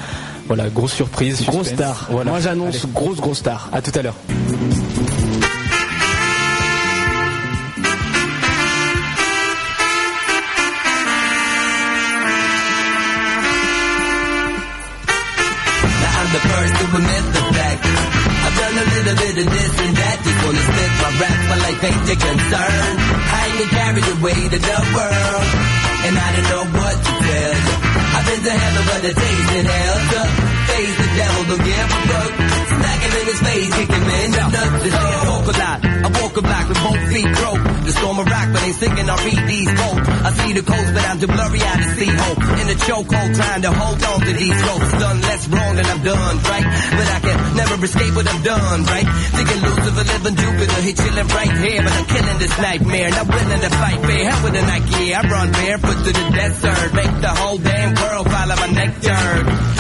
Voilà, grosse surprise. Grosse suspense. star. Voilà. Moi j'annonce grosse grosse star. à tout à l'heure. Of this and that. Just wanna spit my rap, my life ain't your concern. I ain't carried away to the world. And I don't know what to tell you. I've been to heaven, but the taste in hell. To face the devil, don't give a fuck. In his face, kick him in the nuts. This I walk a lot. I walk a block with both feet broke. The storm rock, but ain't sinking, I read these quotes. I see the coast, but I'm too blurry out to see hope. In the chokehold, trying to hold on to these ropes. Done less wrong than I've done, right? But I can never escape what I've done, right? Thinking Lucifer living Jupiter, he chilling right here, but I'm killing this nightmare. Not willing to fight fair. Hell with a Nike, I run barefoot to the desert. Make the whole damn world follow my nectar.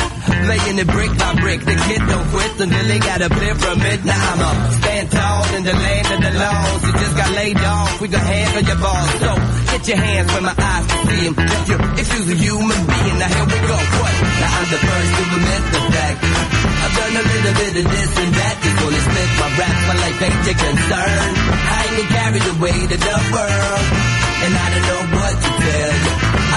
Laying it brick by brick, the kid don't quit until they got a pyramid. Now I'm up, stand tall in the land of the laws. You just got laid off, we gon' handle your balls. So get your hands where my eyes can see 'em. If you, you's a human being, now here we go. What? Now I'm the first to admit the fact. I've done a little bit of this and that. Just wanna spit my rap, my life ain't your concern. I ain't carried away to the world. And I don't know what to tell.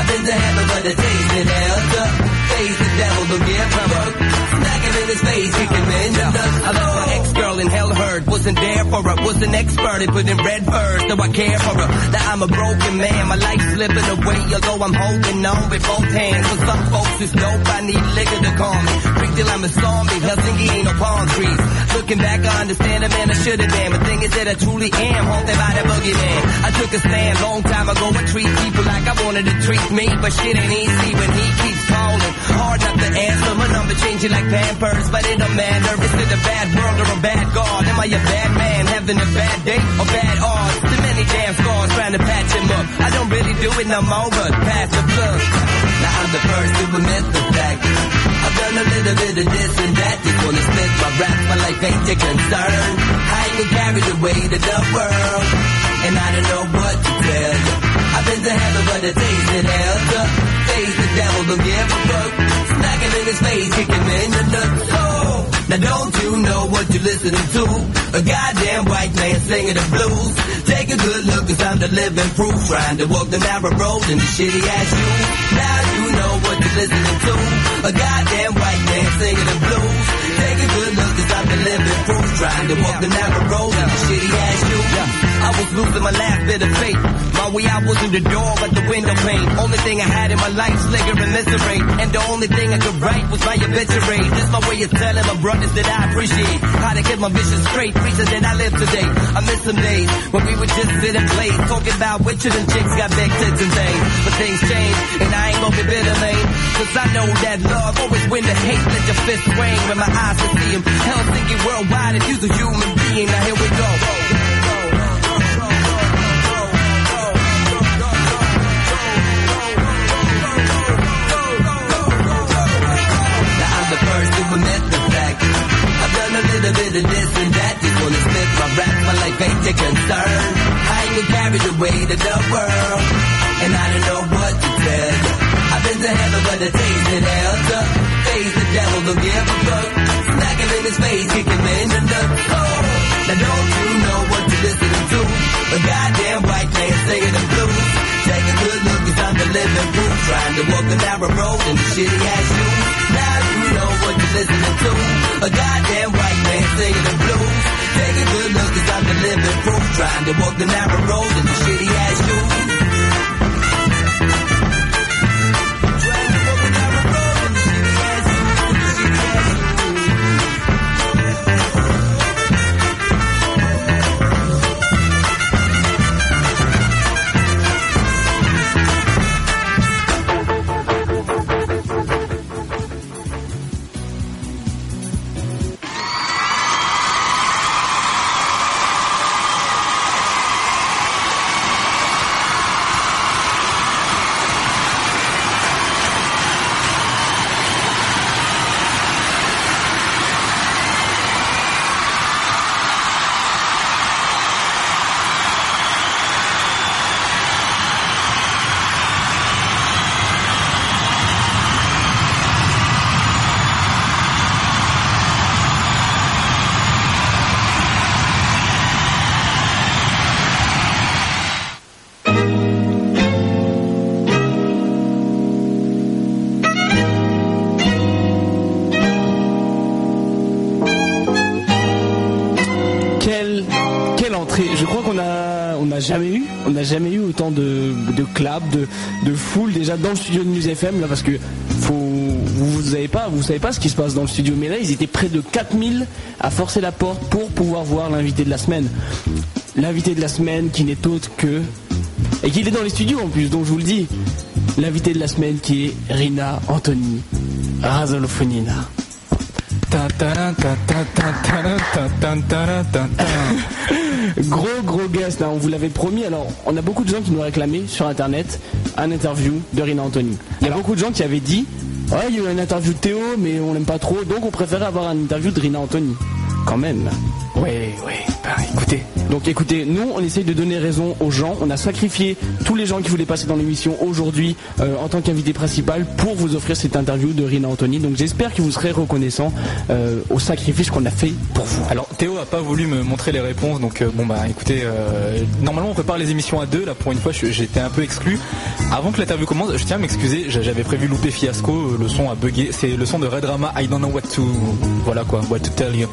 I've been to heaven, but the taste in hell. To face the devil, don't give a fuck. Smack him in his face, kick him in the nuts. I left my ex-girl in hell hurt. Wasn't there for her, was an expert in putting red furs. So I care for her. Now I'm a broken man, my life's slipping away. Although I'm holding on with both hands. For some folks it's dope, I need liquor to calm me. Drink till I'm a zombie, Helsinki ain't no palm trees. Looking back, I understand the man I should've been. But thing is that I truly am haunted by the boogeyman. I took a stand long time ago and treat people like I wanted to treat me. But shit ain't easy when he keeps calling. Hard not to answer, my number changing like Pampers. But it don't matter, is it a bad world or a bad God? Am I a bad man having a bad day or bad odds? Too many damn scars trying to patch him up. I don't really do it no more, but pass the blood. Now I'm the first to admit the fact. I've done a little bit of this and that. Just wanna spit my rap, my life ain't your concern. I ain't carried away to the world. And I don't know what to tell you. I've been to heaven, but the taste in hell. To face the devil, don't give a fuck. Smack him in his face, kick him in the nuts. Oh, now don't you know what you're listening to? A goddamn white man singing the blues. Take a good look, cause I'm the living proof. Trying to walk the narrow road in the shitty ass you. Now you know what you're listening to. A goddamn white man singing the blues. Take a good look, cause I'm the living proof. Trying to walk the narrow road in the shitty ass shoes. I was losing my last bit of faith. My way out was in the door but the window pane. Only thing I had in my life, slicker and misery. And the only thing I could write was my obituary. This my way of telling my brothers that I appreciate how to keep my vision straight. Reason that I live today. I miss some days when we would just sit and play, talking about witches and chicks got big tits and things. But things change, and I ain't gonna be bitter, man. Cause I know that love always win the hate. Let your fist swing when my eyes can see him. Helsinki worldwide, if you's a human being, now here we go. Done a little bit of this and that. Just wanna spit my rap, my life ain't your concern. I ain't get carried away to the world, and I don't know what to tell. I've been to heaven, but the taste in hell to face the devil, don't give a fuck. Smack him in his face, kick him in the nuts. Oh, now don't you know what you're listening to? A goddamn white man singing the blues. Take a good look, to live the proof. Trying to walk the narrow road in the shitty ass shoes. Now you know what you're listening to. A goddamn white man singing the blues. Take a good look, to live the proof. Trying to walk the narrow road in the shitty ass shoes. Dans le studio de News FM là parce que vous, savez pas, vous savez pas ce qui se passe dans le studio, mais là ils étaient près de 4000 à forcer la porte pour pouvoir voir l'invité de la semaine. L'invité de la semaine qui n'est autre que et qui est dans les studios en plus, donc je vous le dis, l'invité de la semaine qui est Rina Anthony Razolofonina. Gros gros guest, hein, on vous l'avait promis. Alors, on a beaucoup de gens qui nous réclamaient sur internet un interview de Rina Anthony. Il y a beaucoup de gens qui avaient dit Ouais, il y a eu une interview de Théo, mais on l'aime pas trop, donc on préférait avoir un interview de Rina Anthony. Quand même. Ouais, ouais, bah écoutez. Donc écoutez, nous on essaye de donner raison aux gens. On a sacrifié tous les gens qui voulaient passer dans l'émission aujourd'hui euh, en tant qu'invité principal pour vous offrir cette interview de Rina Anthony. Donc j'espère que vous serez reconnaissant euh, au sacrifice qu'on a fait pour vous. Alors Théo a pas voulu me montrer les réponses, donc euh, bon bah écoutez, normalement on prépare les émissions à deux, là pour une fois j'étais un peu exclu. Avant que l'interview commence, je tiens à m'excuser, j'a- j'avais prévu louper fiasco, le son a bugué, c'est le son de Red Rama, I don't know what to, voilà quoi, what to tell you.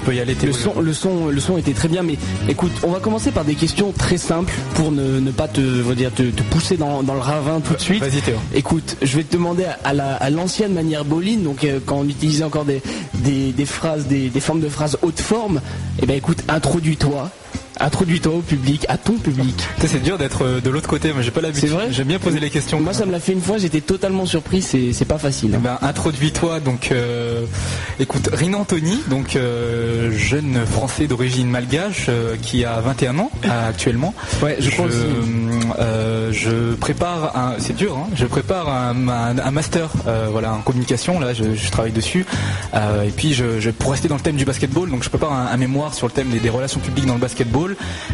Tu peux, tu peux y aller Théo. Le son, le son, le son était très bien, mais écoute, on va commencer par des questions très simples pour ne, ne pas te, veux dire, te, te pousser dans, dans le ravin tout de suite. Vas-y Théo. Écoute, je vais te demander à, à la- à l'ancienne manière Boline, donc euh, quand on utilisait encore des, des, des phrases, des, des formes de phrases haute forme, eh ben écoute, introduis-toi. Introduis-toi au public, à ton public. C'est dur d'être euh, de l'autre côté, mais j'ai pas l'habitude. C'est vrai J'aime bien poser les questions. Moi, ça me l'a fait une fois, j'étais totalement surpris, c'est pas facile. Eh hein. ben, introduis-toi donc euh, écoute Rina Anthony donc euh, jeune français d'origine malgache euh, qui a 21 ans actuellement Ouais, je crois aussi. je prépare un c'est dur hein, je prépare un, un- un master voilà en communication là je, je travaille dessus et puis je, je pour rester dans le thème du basketball donc je prépare un, un mémoire sur le thème des, des relations publiques dans le basketball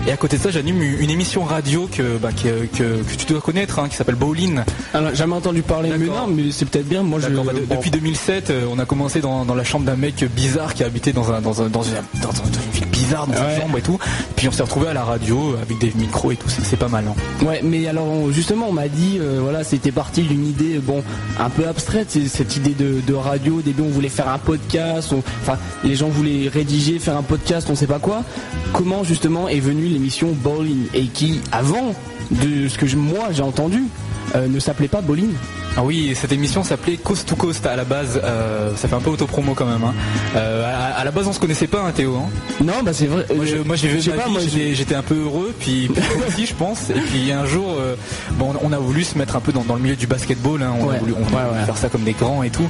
et à côté de ça j'anime une émission radio que bah, que, que, que tu dois connaître hein, qui s'appelle Bowling Alors, jamais entendu parler, mais D'accord. non, mais c'est peut-être bien. Moi, je. Bah, de- depuis 2007, euh, on a commencé dans, dans la chambre d'un mec bizarre qui habitait dans, un, dans, un, dans, une, dans, un- dans une ville bizarre, dans Ouais. chambre et tout. Puis on s'est retrouvé à la radio euh, avec des micros et tout. C'est c'est pas mal. Hein. Ouais, mais alors justement, on m'a dit, euh, voilà, c'était parti d'une idée, bon, un peu abstraite, c'est cette idée de, de radio. Au début, on voulait faire un podcast, on- enfin, les gens voulaient rédiger, faire un podcast, on sait pas quoi. Comment justement est venue l'émission Bowling? Et qui, avant de ce que je- moi j'ai entendu, euh, ne s'appelait pas Bowling? Ah oui, cette émission s'appelait Coast to Coast à la base. euh, ça fait un peu autopromo quand même. Hein. Euh, à, à la base, on se connaissait pas, hein, Théo. Hein. Non, bah c'est vrai. Moi, je- moi, j'ai vu j'étais- un peu heureux, puis, aussi, je pense. Et puis un jour, euh, bon, on a voulu se mettre un peu dans, dans le milieu du basketball. Hein. On Ouais. a voulu, on a voulu ouais. faire ça comme des grands et tout.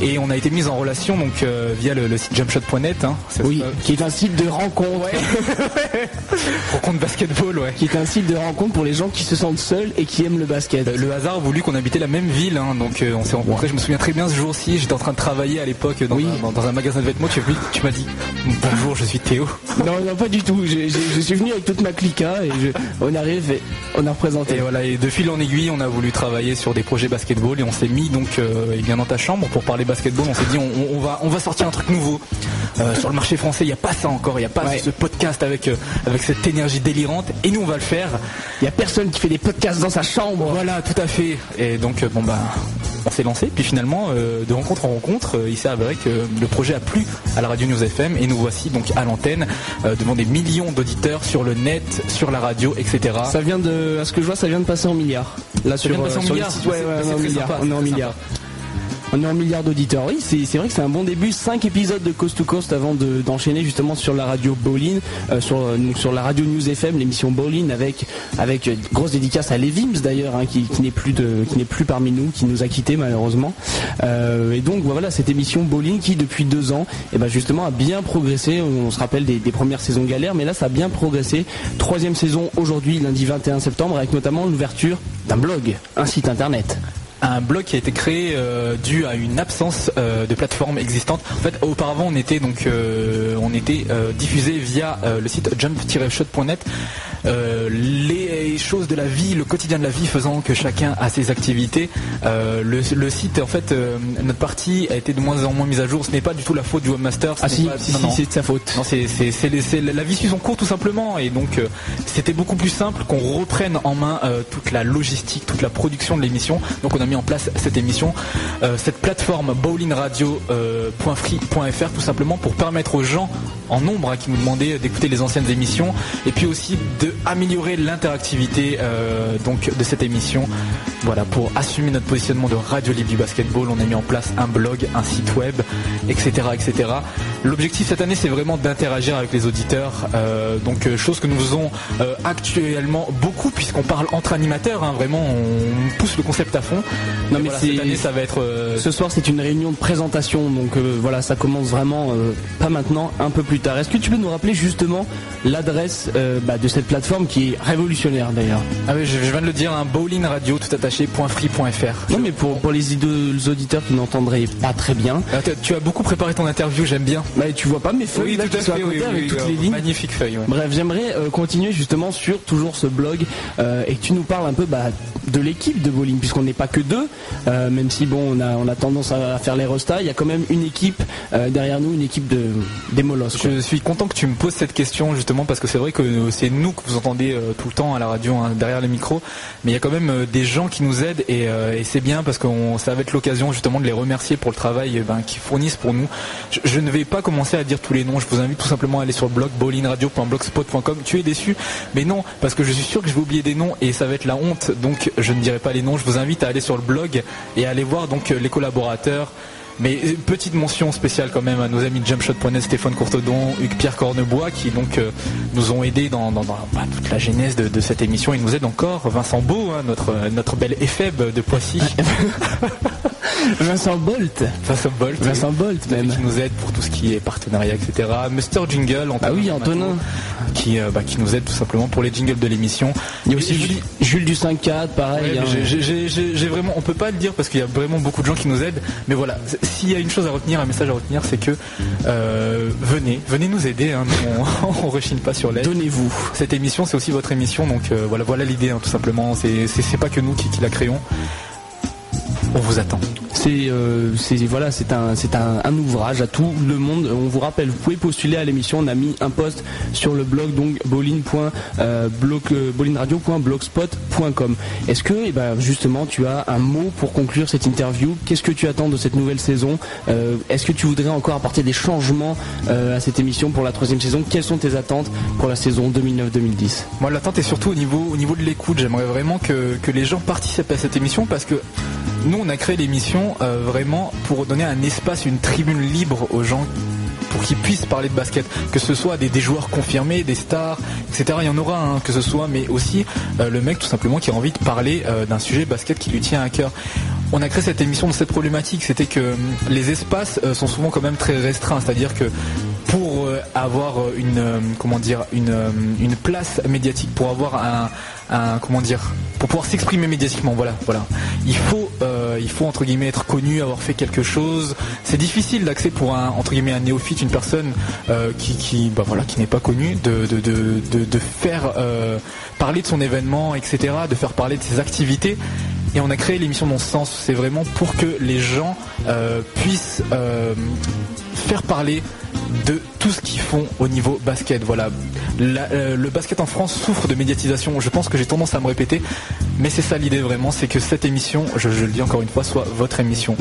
Et on a été mis en relation donc via le, le site jumpshot.net. Oui, ça. qui est un site de rencontre. Rencontre basketball, ouais. qui est un site de rencontre pour les gens qui se sentent seuls et qui aiment le basket. Le hasard a voulu qu'on habitait la même ville hein, donc euh, on s'est rencontrés. Je me souviens très bien ce jour-ci. J'étais en train de travailler à l'époque dans, Oui. un, dans- dans un magasin de vêtements. Tu, m'as dit bonjour, je suis Théo. Non, non, pas du tout. Je, je- je suis venu avec toute ma clica et je- on arrive et on a représenté. Et voilà, et de fil en aiguille, on a voulu travailler sur des projets basketball et on s'est mis donc euh, eh bien dans ta chambre pour parler basketball. On s'est dit on, va on va sortir un truc nouveau Euh, sur le marché français. Il n'y a pas ça encore. Il n'y a pas Ouais. ce podcast avec avec cette énergie délirante. Et nous on va le faire. Il y a personne qui fait des podcasts dans sa chambre. Voilà, tout à fait. Et donc bon bah on s'est lancé. Puis finalement euh, de rencontre en rencontre, euh, il s'est avéré que le projet a plu à la radio News FM et nous voici donc à l'antenne euh, devant des millions d'auditeurs sur le net, sur la radio, etc. Ça vient de, à ce que je vois, ça vient de passer en milliards. Là sur, vient de passer en sur ouais, ouais, on est en milliards. On est en milliards d'auditeurs. Oui, c'est vrai que c'est un bon début. Cinq épisodes de Coast to Coast avant de- d'enchaîner justement sur la radio Bowling, euh, sur, euh, sur la radio News FM, l'émission Bowling avec euh, grosse dédicace à Levims d'ailleurs, hein, qui, n'est plus parmi nous, qui nous a quittés malheureusement. Et donc voilà cette émission Bowling qui depuis deux ans, et ben justement a bien progressé. On se rappelle des, des premières saisons galères, mais là ça a bien progressé. Troisième saison aujourd'hui, lundi 21 septembre, avec notamment l'ouverture d'un blog, un site internet. Un blog qui a été créé euh, dû à une absence euh, de plateforme existante. En fait, auparavant, on était donc euh, on était diffusé via le site jump-shot.net. Les choses de la vie, le quotidien de la vie faisant que chacun a ses activités. Le, le site, en fait, notre partie a été de moins en moins mise à jour. Ce n'est pas du tout la faute du webmaster. Ah si, pas- si, si, c'est de sa faute. Non, c'est, la vie suit son cours tout simplement et donc c'était beaucoup plus simple qu'on reprenne en main toute la logistique, toute la production de l'émission. Donc on a mis en place cette émission, euh, cette plateforme bowlingradio.free.fr tout simplement pour permettre aux gens en nombre hein, qui nous demandaient d'écouter les anciennes émissions et puis aussi de améliorer l'interactivité euh, donc de cette émission. Voilà, pour assumer notre positionnement de radio libre du basketball, on a mis en place un blog, un site web, etc. etc. L'objectif cette année c'est vraiment d'interagir avec les auditeurs, euh, donc euh, chose que nous faisons euh, actuellement beaucoup puisqu'on parle entre animateurs, hein, vraiment on pousse le concept à fond. Non, mais voilà, c'est- cette année ça va être euh, Ce soir, c'est une réunion de présentation, donc euh, voilà, ça commence vraiment euh, pas maintenant, un peu plus tard. Est-ce que tu peux nous rappeler justement l'adresse bah, de cette plateforme qui est révolutionnaire d'ailleurs? Ah oui, je, je viens de le dire, un bowling radio tout attaché .free.fr. Non, mais pour, pour les, les auditeurs qui n'entendraient pas très bien, Ah, tu- as beaucoup préparé ton interview, j'aime bien. bah, tu vois pas mes feuilles là, qui sont à côté avec toutes les lignes. Magnifique feuille. ouais. Bref, j'aimerais continuer justement sur toujours ce blog et que tu nous parles un peu bah, de l'équipe de bowling, puisqu'on n'est pas que deux, euh, même si bon, on a, on a tendance à faire les restas, il y a quand même une équipe euh, derrière nous, une équipe de des molosses. Je suis content que tu me poses cette question justement parce que c'est vrai que c'est nous que vous entendez euh, tout le temps à la radio hein, derrière les micros, mais il y a quand même euh, des gens qui nous aident et, euh, c'est bien parce que ça va être l'occasion justement de les remercier pour le travail euh, ben, qu'ils fournissent pour nous. Je, je ne vais pas commencer à dire tous les noms, je vous invite tout simplement à aller sur le blog bowlingradio.blogspot.com. Tu es déçu, mais non parce que je suis sûr que je vais oublier des noms et ça va être la honte, donc je ne dirai pas les noms. Je vous invite à aller sur le blog et à aller voir donc euh, les collaborateurs. Mais euh, petite mention spéciale quand même à nos amis de jumpshot.net, Stéphane Courtedon, Hugues Pierre Cornebois qui donc euh, nous ont aidés dans, toute la genèse de, cette émission. Ils nous aident encore. Vincent Beau, hein, notre, notre bel éphèbe de Poissy. Vincent Bolt, Vincent Bolt. Vincent Bolt même. qui nous aide pour tout ce qui est partenariat, etc. Mr. Jingle, Antonin Ah oui, Antonin. qui, euh, bah, qui nous aide tout simplement pour les jingles de l'émission. Il y a aussi Jules, du 5-4, pareil. Ouais, hein. j'ai- vraiment, on peut pas le dire parce qu'il y a vraiment beaucoup de gens qui nous aident. Mais voilà, s'il y a une chose à retenir, un message à retenir, c'est que euh, venez, venez nous aider. hein, on, on rechigne pas sur l'aide. Donnez-vous. Cette émission, c'est aussi votre émission, donc euh, voilà, voilà l'idée, hein, tout simplement. C'est pas que nous qui, qui la créons. On vous attend. C'est euh, c'est- voilà, un ouvrage à tout le monde. On vous rappelle, vous pouvez postuler à l'émission. On a mis un post sur le blog donc euh, bowlingradio.blogspot.com. Est-ce que eh ben, justement tu as un mot pour conclure cette interview? Qu'est-ce que tu attends de cette nouvelle saison? Euh, Est-ce que tu voudrais encore apporter des changements euh, à cette émission pour la troisième saison? Quelles sont tes attentes pour la saison 2009-2010 Moi, l'attente est surtout au niveau, au niveau de l'écoute. J'aimerais vraiment que, que les gens participent à cette émission parce que nous, on a créé l'émission euh, vraiment pour donner un espace, une tribune libre aux gens pour qu'ils puissent parler de basket, que ce soit des, joueurs confirmés, des stars, etc. Il y en aura, hein, que ce soit, mais aussi euh, le mec tout simplement qui a envie de parler euh, d'un sujet basket qui lui tient à cœur. On a créé cette émission de cette problématique, c'était que euh, les espaces euh, sont souvent quand même très restreints, c'est-à-dire que pour euh, avoir euh, une comment dire une, place médiatique, pour avoir un, comment dire pour pouvoir s'exprimer médiatiquement, voilà, voilà. Il faut entre guillemets être connu, avoir fait quelque chose. C'est difficile d'accès pour un entre un néophyte, une personne bah qui n'est pas connue, de faire parler de son événement, etc., de faire parler de ses activités. Et on a créé l'émission dans ce sens. C'est vraiment pour que les gens euh, puissent euh, faire parler de tout ce qu'ils font au niveau basket. Voilà, euh, le basket en France souffre de médiatisation. Je pense que j'ai tendance à me répéter, mais c'est ça l'idée vraiment, c'est que cette émission, je, je le dis encore une fois, soit votre émission.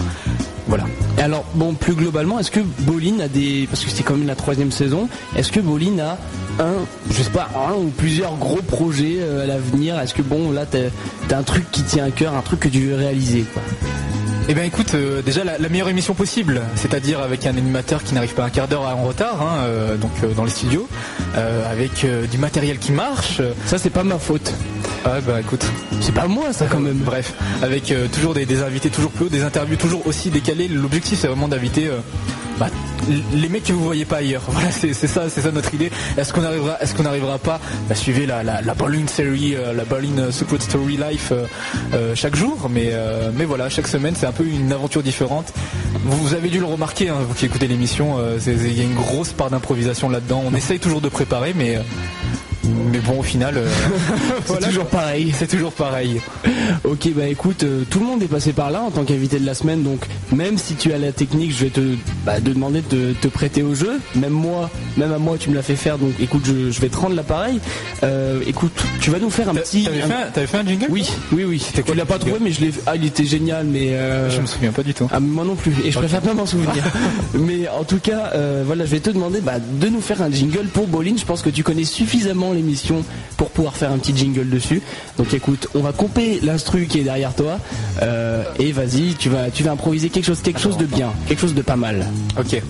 Voilà. Et alors, bon, plus globalement, est-ce que Bolin a des. Parce que c'est quand même la troisième saison, est-ce que Bolin a un, je sais pas, un ou plusieurs gros projets euh, à l'avenir? Est-ce que, bon, là, t'as t'as un truc qui tient à cœur, un truc que tu veux réaliser quoi? Eh bien écoute, euh, déjà la, la meilleure émission possible, c'est-à-dire avec un animateur qui n'arrive pas un quart d'heure en retard, hein, euh, donc euh, dans les studios, avec du matériel qui marche. Ça, c'est pas ma faute. Ah bah écoute, C'est pas moi, ça, quand même. bref, avec euh, toujours des, des invités toujours plus hauts, des interviews toujours aussi décalées. L'objectif c'est vraiment d'inviter euh, bah, les mecs que vous voyez pas ailleurs. Voilà, c'est ça, c'est ça notre idée. Est-ce qu'on arrivera, est-ce qu'on n'arrivera pas à suivre la, la, la Berlin Series, euh, la Berlin Secret Story Life chaque jour, mais mais voilà, chaque semaine c'est un peu une aventure différente. Vous, vous avez dû le remarquer, hein, vous qui écoutez l'émission, il y a une grosse part d'improvisation là-dedans. On essaye toujours de préparer, mais mais bon au final, euh, C'est voilà, toujours pareil. c'est toujours pareil. Ok, bah écoute, euh, tout le monde est passé par là en tant qu'invité de la semaine, donc même si tu as la technique, je vais te, bah, te demander de te prêter au jeu. Même moi, même à moi, tu me l'as fait faire, donc écoute, je, je vais te rendre l'appareil. Euh, écoute, tu vas nous faire un petit. T'avais un- fait, fait un jingle Oui, oui, oui. Quoi Tu l'as pas trouvé, mais je l'ai. Ah, il était génial, mais. euh, Je me souviens pas du tout. Ah, moi non plus, et je préfère pas m'en souvenir. Mais en tout cas, voilà, je vais te demander bah, de nous faire un jingle pour Bolin. Je pense que tu connais suffisamment l'émission pour pouvoir faire un petit jingle dessus. Donc écoute, on va couper l'instru qui est derrière toi, euh, et vas-y, tu vas, tu vas improviser quelque chose, quelque chose de bien, quelque chose de pas mal. Ok.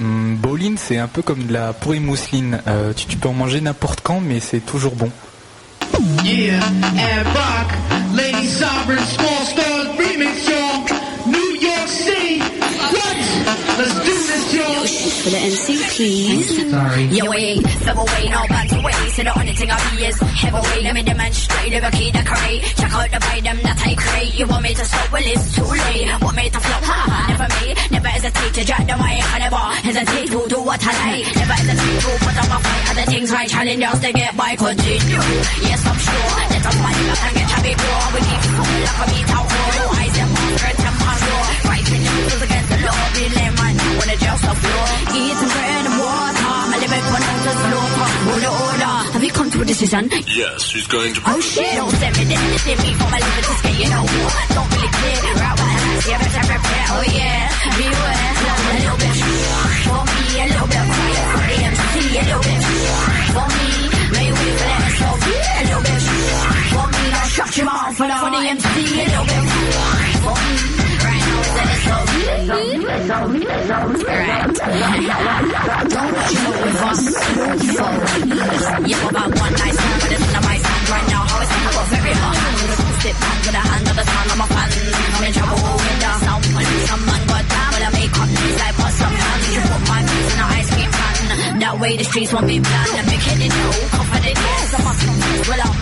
Hum, bowling, c'est un peu comme de la pourrie mousseline. Euh, tu, tu peux en manger n'importe quand, mais c'est toujours bon. Yeah, and rock, Lady Sovereign, Small For the MC, please. Sorry. Yo, wait, double way, no back to way. So the only thing I be is heavyweight. Let me demonstrate the key to create. Check out the item that I create. You want me to stop? Well, it's too late. Want me to flop? Ha, never me. Never hesitate to drop the mic. I never hesitate to do what I like. Never hesitate to put up a fight. Other things right, challengers to get by. Continue. Yes, I'm sure. Let us find up and get happy, bro. We keep coming like a beat out. Roll eyes and monster temper raw. Fighting the against the law. Be lame right now when the jail's the floor. Eating bread and water. My living one out the slaughter. Oh, order, order. Have you come to a decision? Yes, she's going to. Oh shit, don't send me there. Send me for my living to stay, you know. Don't really care. Right, right, right. Yeah, better prepare. Oh yeah. Beware. A little bit. For me, a little bit. Quiet for the MC. A little bit. For me. May we for the SOB. A little bit. For me, now shut your mouth for the, for the MC. A little bit. For me. The Don't you with us. You about one night stand, but it's not my stand right now. How it's gonna go very hard. Sit back with a hand of the sun on my fan. I'm in trouble with the sound. Some man got down, but I make up these like what's some man. You put my face in an ice cream pan. That way the streets won't be bland. I'm big headed, no confident, yes. I'm up this. Well, I'm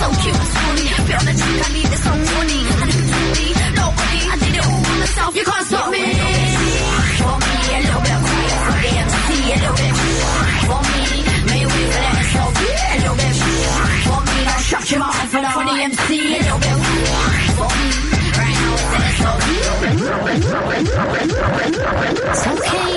so cute and swoony. the 척 I need this 성문이. 하는 to 소리. Nobody. I did it all myself. You can't stop me. For me, a little bit of. For the MC, a little bit. For me, may we relax. So be a little bit. For me, I shut your mouth. For the MC, a little bit. For me, right now it's SOB. It's okay.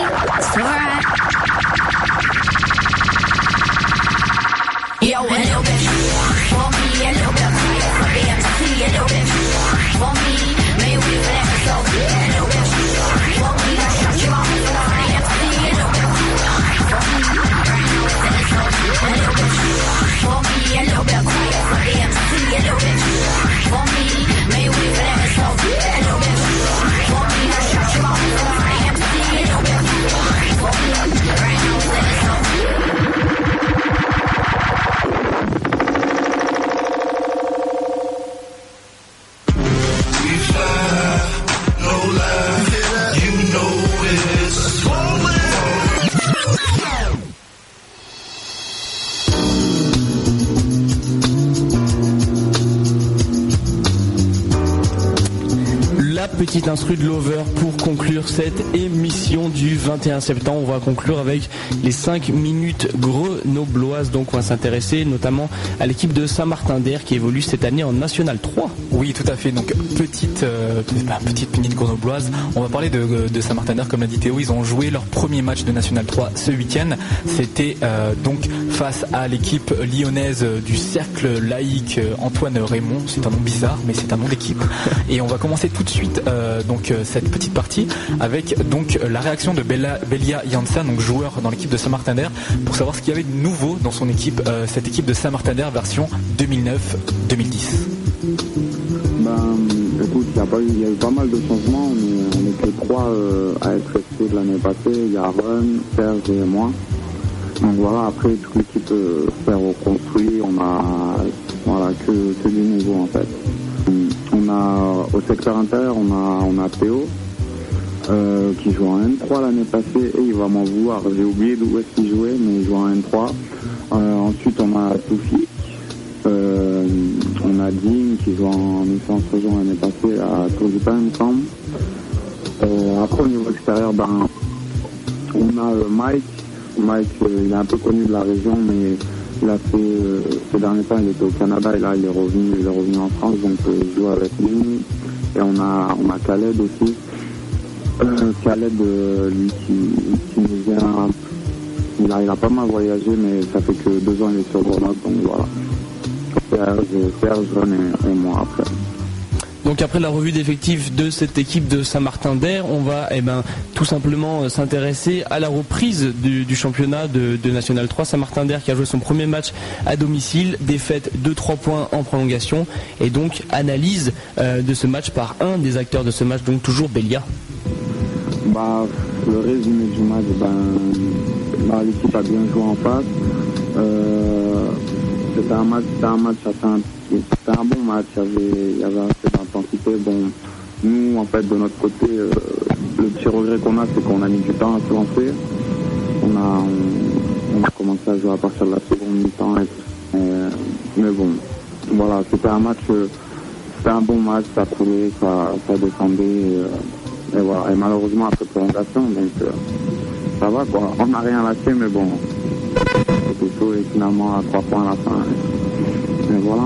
La petite instru de Lover pour conclure cette émission du 21 septembre. On va conclure avec les 5 minutes grenobloises. Donc on va s'intéresser notamment à l'équipe de Saint-Martin d'Air qui évolue cette année en National 3. Oui, tout à fait. Donc petite euh, bah, petite minute grenobloise. On va parler de, de Saint-Martin d'Air, comme l'a dit Théo. Ils ont joué leur premier match de National 3 ce week-end. C'était euh, donc face à l'équipe lyonnaise du cercle laïque euh, Antoine Raymond. C'est un nom bizarre, mais c'est un nom d'équipe. Et on va commencer tout de suite euh, donc euh, cette petite partie avec donc la réaction de Bella, Belia Janssen, donc joueur dans l'équipe de Saint-Martin d'Air, pour savoir ce qu'il y avait de nouveau dans son équipe, euh, cette équipe de Saint-Martin d'Air version 2009-2010. Ben, écoute, il y, a pas eu- il y a eu pas mal de changements. On que trois euh, à être restés de l'année passée. Il y a Aaron, Serge et moi. Donc voilà, après, toute l'équipe s'est reconstruite. On a voilà, que, que du nouveau en fait. On a au secteur intérieur, on a, on a Théo euh, qui joue en N3 l'année passée et il va m'en vouloir. J'ai oublié d'où est-ce qu'il jouait, mais il joue en N3. Euh, ensuite, on a Toufi euh, on a Dean qui joue en licence région l'année passée à Tour du Pain, après, au niveau extérieur, ben, on a Mike. Mike, euh, il est un peu connu de la région, mais il a fait, euh, ces derniers temps, il était au Canada et là, il est revenu, il est revenu en France, donc euh, il joue avec nous. Et on a, on a Khaled aussi. Euh, Khaled, euh, lui, qui, qui nous vient, il a, il a pas mal voyagé, mais ça fait que deux ans il est sur Grenoble, donc voilà. Serge, Serge, et, et moi après. Donc après la revue d'effectifs de cette équipe de Saint-Martin d'Air, on va eh ben, tout simplement euh, s'intéresser à la reprise du, championnat de, National 3. Saint-Martin d'Air qui a joué son premier match à domicile, défaite de 3 points en prolongation et donc analyse euh, de ce match par un des acteurs de ce match, donc toujours Belia. Bah, le résumé du match, ben, bah, l'équipe a bien joué en face. Euh, c'était un match, un match c'était un bon match. Il y avait, assez d'intensité. Bon, nous, en fait, de notre côté, euh, le petit regret qu'on a, c'est qu'on a mis du temps à se lancer. On a, on, a commencé à jouer à partir de la seconde mi-temps. mais bon, voilà, c'était un match, euh, c'était un bon match. Ça coulait, ça, ça descendait. et, euh, et voilà, et malheureusement après prolongation, donc ça va quoi. On n'a rien lâché, mais bon, chaud et finalement à trois points à la fin. Mais voilà.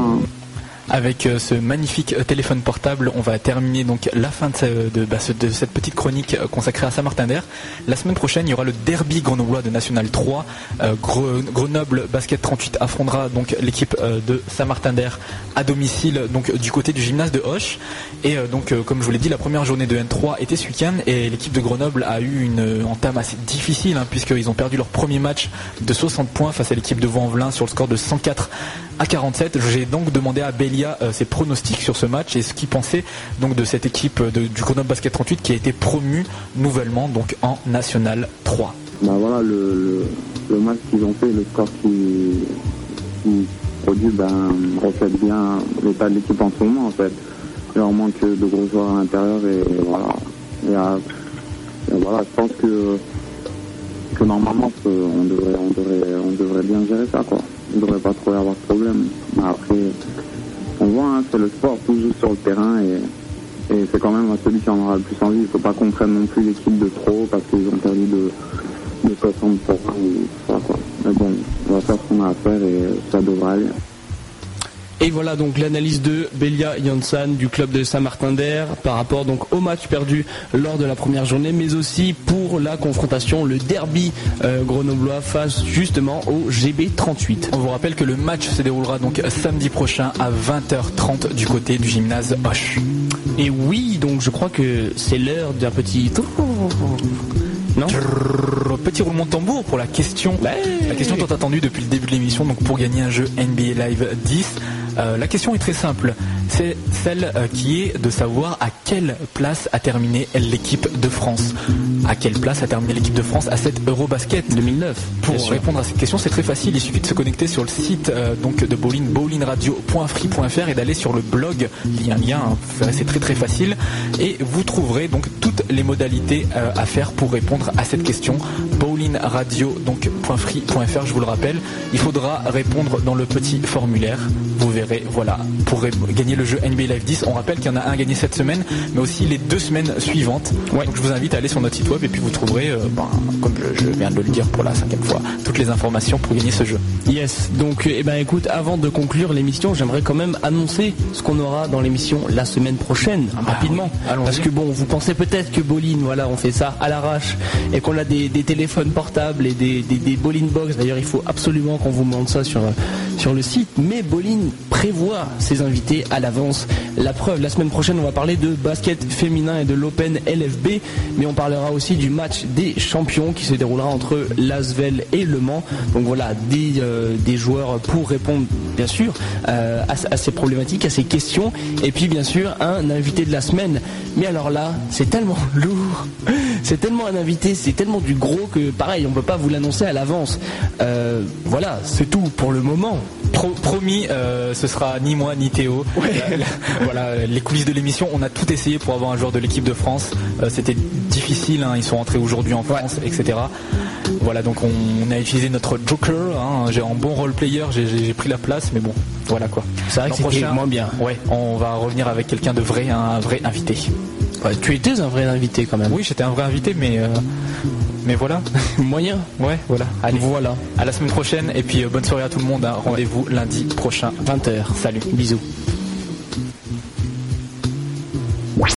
Avec euh, ce magnifique euh, téléphone portable, on va terminer donc la fin de, bah, cette petite chronique euh, consacrée à Saint-Martin d'Air. La semaine prochaine, il y aura le derby grenoblois de National 3. Euh, Gre- Grenoble Basket 38 affrontera donc l'équipe de Saint-Martin d'Air à domicile, du côté du gymnase de Hoche. Et donc, comme je vous l'ai dit, la première journée de N3 était ce week-end et l'équipe de Grenoble a eu une entame assez difficile hein, puisqu'ils ont perdu leur premier match de 60 points face à l'équipe de Vaux-en-Velin sur le score de 104 à 47. J'ai donc demandé à Belia euh, ses pronostics sur ce match et ce qu'il pensait donc de cette équipe euh, du Grenoble Basket 38 qui a été promue nouvellement donc en National 3. Bah voilà, le, match qu'ils ont fait, le score qui, produit, ben, reflète bien l'état de l'équipe en ce moment en fait. Il leur manque de gros joueurs à l'intérieur et voilà. Et, euh, voilà, je pense que, que normalement on devrait, on, devrait, on devrait bien gérer ça quoi. Il ne devrait pas trop y avoir de problème. Après, on voit, hein, c'est le sport, tout joue sur le terrain et, et c'est quand même celui qui en aura le plus envie. Il ne faut pas qu'on prenne non plus l'équipe de trop parce qu'ils ont perdu de, de 60 pour 1 ou ça quoi. Mais bon, on va faire ce qu'on a à faire et ça devrait aller. Et voilà donc l'analyse de Belia Janssen du club de Saint-Martin-d'Air par rapport donc au match perdu lors de la première journée, mais aussi pour la confrontation, le derby euh, grenoblois face justement au GB 38. On vous rappelle que le match se déroulera donc samedi prochain à 20h30 du côté du gymnase Hoche. Et oui, donc je crois que c'est l'heure d'un petit non Trrr, Petit roulement de tambour pour la question. La question tant attendue depuis le début de l'émission, donc pour gagner un jeu NBA Live 10. Euh, la question est très simple. C'est celle euh, qui est de savoir à quelle place a terminé l'équipe de France. À quelle place a terminé l'équipe de France à cette Eurobasket? 2009. Pour répondre à cette question, c'est très facile. Il suffit de se connecter sur le site euh, donc de Bowling, bowlingradio.free.fr et d'aller sur le blog. Il y a un lien, hein. c'est très très facile. Et vous trouverez donc toutes les modalités à faire pour répondre à cette question. Bowlingradio donc .free.fr, je vous le rappelle. Il faudra répondre dans le petit formulaire. Vous verrez, voilà, pour gagner le jeu NBA Live 10. On rappelle qu'il y en a un gagné cette semaine, mais aussi les deux semaines suivantes. Donc je vous invite à aller sur notre site web et puis vous trouverez, euh, ben, comme je, je viens de le dire pour la cinquième fois, toutes les informations pour gagner ce jeu. Yes, donc eh ben écoute, avant de conclure l'émission, j'aimerais quand même annoncer ce qu'on aura dans l'émission la semaine prochaine, rapidement. allons-y. Parce que bon, vous pensez peut-être que Bolin, voilà, on fait ça à l'arrache et qu'on a des, téléphones portables et des, des, Box. D'ailleurs, il faut absolument qu'on vous montre ça sur, sur le site. Mais Bolin prévoit ses invités à l'avance. La preuve, la semaine prochaine, on va parler de basket féminin et de l'Open LFB, mais on parlera aussi du match des champions qui se déroulera entre Lasvel et Le Mans. Donc voilà, des, euh, des joueurs pour répondre, bien sûr, euh, à ces problématiques, à ces questions. Et puis, bien sûr, un invité de la semaine. Mais alors là, c'est tellement lourd, c'est tellement un invité, c'est tellement du gros que, pareil, on peut pas vous l'annoncer à l'avance. Euh, voilà, c'est tout pour le moment. Pro- promis, euh, ce sera ni moi ni Théo. La- la- voilà, les coulisses de l'émission, on a tout essayé pour avoir un joueur de l'équipe de France. Euh, C'était difficile, hein, ils sont rentrés aujourd'hui en France, etc. Voilà, donc on, on a utilisé notre Joker. Hein, j'ai en bon role player, j'ai- pris la place, mais bon, voilà quoi. C'est vrai que prochain, moins bien. Ouais, on va revenir avec quelqu'un de vrai, un vrai invité. Ouais, tu étais un vrai invité quand même. Oui, j'étais un vrai invité, mais euh, mais voilà. Moyen. Ouais, voilà. Allez, Voilà. à la semaine prochaine et puis euh, bonne soirée à tout le monde. hein. Rendez-vous lundi prochain. 20h. Salut. Bisous.